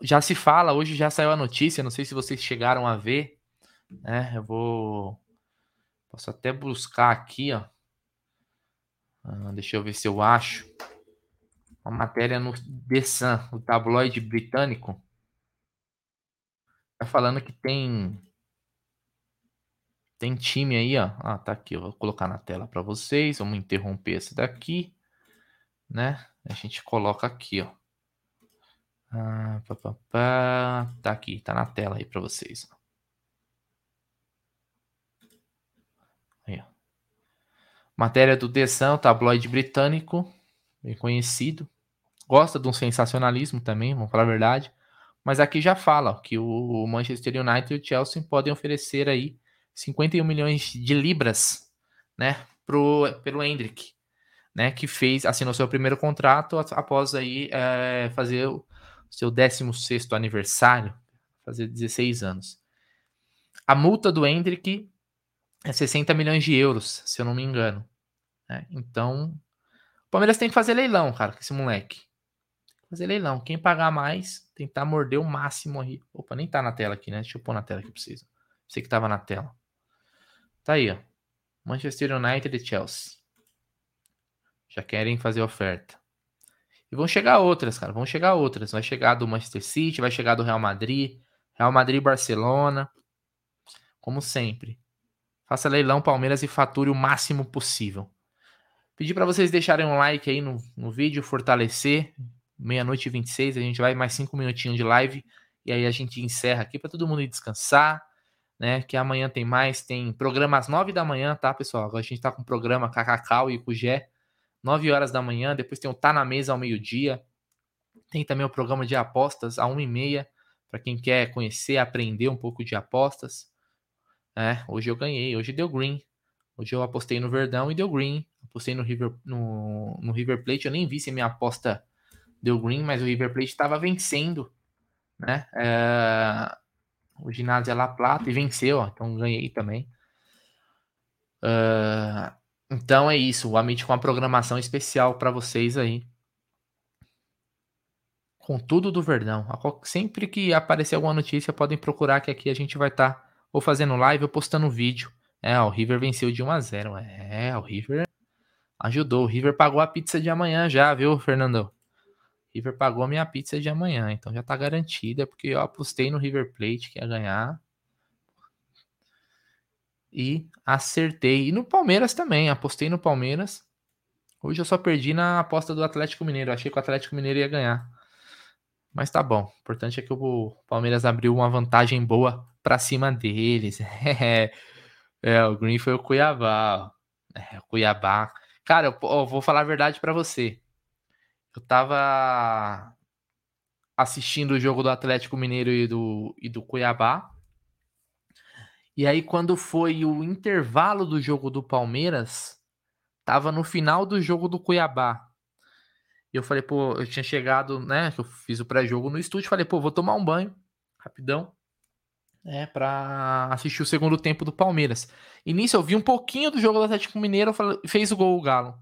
A: Já se fala, hoje já saiu a notícia, não sei se vocês chegaram a ver, né? Eu vou posso até buscar aqui, ó. Ah, deixa eu ver se eu acho. Uma matéria no The Sun, o tabloide britânico. Tá falando que tem. Tem time aí, ó. Ah, tá aqui. Eu vou colocar na tela para vocês. Vamos interromper esse daqui. Né? A gente coloca aqui, ó. Ah, pá, pá, pá. Tá aqui, tá na tela aí para vocês. Aí, ó. Matéria do The Sun, tabloide britânico, bem conhecido. Gosta de um sensacionalismo também, vamos falar a verdade. Mas aqui já fala que o Manchester United e o Chelsea podem oferecer aí 51 milhões de libras, né, pro, pelo Hendrick, né, que fez, assinou seu primeiro contrato após aí é, fazer o seu 16º aniversário, fazer 16 anos. A multa do Hendrick é 60 milhões de euros, se eu não me engano. É, então, o Palmeiras tem que fazer leilão, cara, com esse moleque. Fazer leilão. Quem pagar mais, tentar morder o máximo aí. Opa, nem tá na tela aqui, né? Deixa eu pôr na tela que precisa. Sei que tava na tela. Tá aí, ó. Manchester United e Chelsea. Já querem fazer oferta. E vão chegar outras, cara. Vão chegar outras. Vai chegar do Manchester City, vai chegar do Real Madrid, Real Madrid e Barcelona. Como sempre. Faça leilão Palmeiras e fature o máximo possível. Pedir para vocês deixarem um like aí no, no vídeo, fortalecer. meia-noite e 26, a gente vai mais cinco minutinhos de live e aí a gente encerra aqui para todo mundo ir descansar, né? Que amanhã tem mais, tem programa às 9 da manhã, tá, pessoal? Agora a gente tá com o programa com a Cacau e com o Gé, 9 horas da manhã, depois tem o Tá na Mesa ao meio-dia. Tem também o programa de apostas a 1 e meia, para quem quer conhecer, aprender um pouco de apostas. É, hoje eu ganhei, hoje deu green. Hoje eu apostei no Verdão e deu green. Apostei no River, no, no River Plate, eu nem vi se minha aposta deu green, mas o River Plate estava vencendo, né? É, o ginásio é La Plata e venceu, ó, então ganhei também. Uh, então é isso, o Amit com uma programação especial para vocês aí. Com tudo do Verdão. Sempre que aparecer alguma notícia, podem procurar que aqui a gente vai estar tá ou fazendo live ou postando vídeo. É, o River venceu de 1 a 0. É, o River ajudou. O River pagou a pizza de amanhã já, viu, Fernando? River pagou a minha pizza de amanhã, então já tá garantida, porque eu apostei no River Plate que ia ganhar. E acertei. E no Palmeiras também, apostei no Palmeiras. Hoje eu só perdi na aposta do Atlético Mineiro. Achei que o Atlético Mineiro ia ganhar. Mas tá bom. O importante é que o Palmeiras abriu uma vantagem boa para cima deles. É, é, o Green foi o Cuiabá. É, o Cuiabá. Cara, eu, eu vou falar a verdade para você. Eu tava assistindo o jogo do Atlético Mineiro e do, e do Cuiabá. E aí, quando foi o intervalo do jogo do Palmeiras, tava no final do jogo do Cuiabá. E eu falei, pô, eu tinha chegado, né? Eu fiz o pré-jogo no estúdio. Falei, pô, vou tomar um banho rapidão, né? Pra assistir o segundo tempo do Palmeiras. E nisso eu vi um pouquinho do jogo do Atlético Mineiro. Falei, fez o gol o Galo,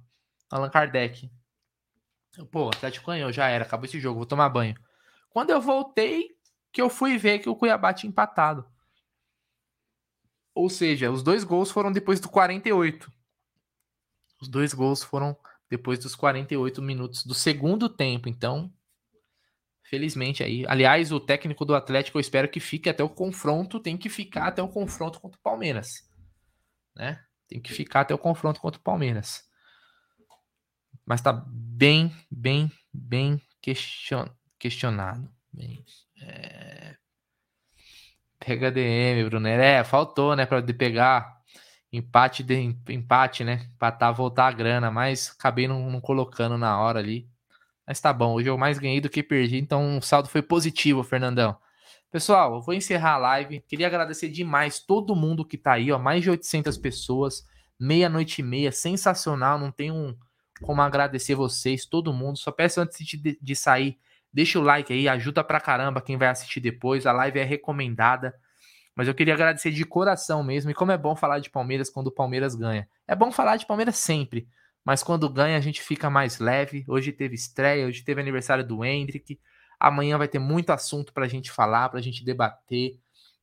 A: Allan Kardec. Pô, Atlético ganhou, já era, acabou esse jogo, vou tomar banho. Quando eu voltei, que eu fui ver que o Cuiabá tinha empatado. Ou seja, os dois gols foram depois do 48. Os dois gols foram depois dos 48 minutos do segundo tempo. Então, felizmente aí. Aliás, o técnico do Atlético eu espero que fique até o confronto. Tem que ficar até o confronto contra o Palmeiras. Né? Tem que ficar até o confronto contra o Palmeiras mas está bem, bem, bem question, questionado. Bem, é... Pega DM, Brunner. É, faltou, né, para pegar empate, de, empate, né, empatar, voltar a grana, mas acabei não, não, colocando na hora ali. Mas tá bom, hoje eu mais ganhei do que perdi, então o saldo foi positivo, Fernandão. Pessoal, eu vou encerrar a live. Queria agradecer demais todo mundo que tá aí, ó, mais de 800 pessoas, meia-noite e meia, sensacional, não tem um como agradecer vocês, todo mundo. Só peço antes de, de sair, deixa o like aí, ajuda pra caramba quem vai assistir depois. A live é recomendada. Mas eu queria agradecer de coração mesmo. E como é bom falar de Palmeiras quando o Palmeiras ganha. É bom falar de Palmeiras sempre. Mas quando ganha, a gente fica mais leve. Hoje teve estreia, hoje teve aniversário do Hendrick. Amanhã vai ter muito assunto pra gente falar, pra gente debater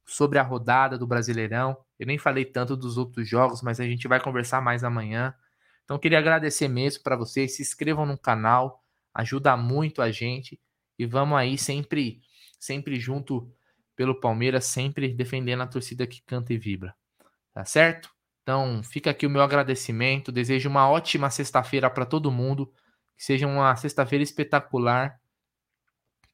A: sobre a rodada do Brasileirão. Eu nem falei tanto dos outros jogos, mas a gente vai conversar mais amanhã. Então queria agradecer mesmo para vocês, se inscrevam no canal, ajuda muito a gente e vamos aí sempre sempre junto pelo Palmeiras, sempre defendendo a torcida que canta e vibra. Tá certo? Então, fica aqui o meu agradecimento. Desejo uma ótima sexta-feira para todo mundo. Que seja uma sexta-feira espetacular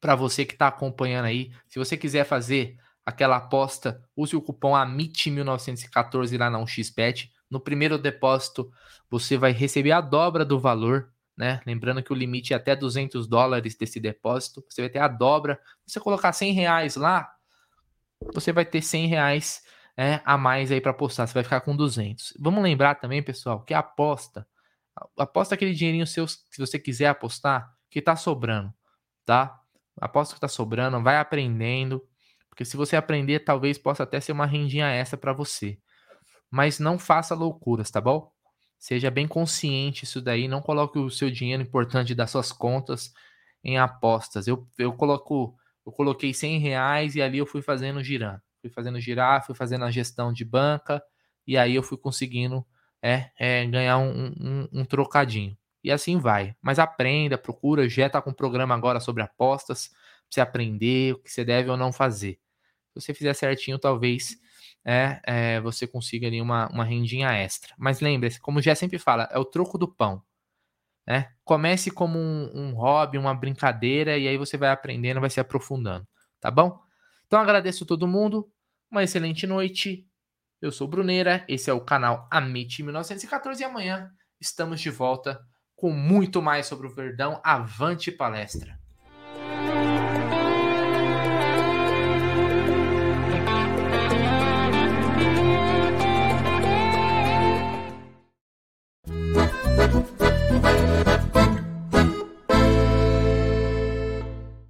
A: para você que está acompanhando aí. Se você quiser fazer aquela aposta, use o cupom AMIT1914 lá na 1xBet. No primeiro depósito, você vai receber a dobra do valor, né? Lembrando que o limite é até 200 dólares desse depósito. Você vai ter a dobra. Se você colocar 100 reais lá, você vai ter 100 reais é, a mais aí para apostar. Você vai ficar com 200. Vamos lembrar também, pessoal, que a aposta, aposta aquele dinheirinho seu, se você quiser apostar, que tá sobrando, tá? Aposta que tá sobrando, vai aprendendo, porque se você aprender, talvez possa até ser uma rendinha extra para você mas não faça loucuras, tá bom? Seja bem consciente isso daí, não coloque o seu dinheiro importante das suas contas em apostas. Eu, eu coloco, eu coloquei 100 reais e ali eu fui fazendo girar, fui fazendo girar, fui fazendo a gestão de banca e aí eu fui conseguindo é, é ganhar um, um, um, trocadinho. E assim vai. Mas aprenda, procura, já tá com um programa agora sobre apostas, pra você aprender o que você deve ou não fazer. Se você fizer certinho, talvez é, você consiga ali uma, uma rendinha extra. Mas lembre-se, como já sempre fala, é o troco do pão. Né? Comece como um, um hobby, uma brincadeira, e aí você vai aprendendo, vai se aprofundando, tá bom? Então agradeço a todo mundo, uma excelente noite. Eu sou Bruneira, esse é o canal Amit 1914 e amanhã estamos de volta com muito mais sobre o Verdão. Avante palestra!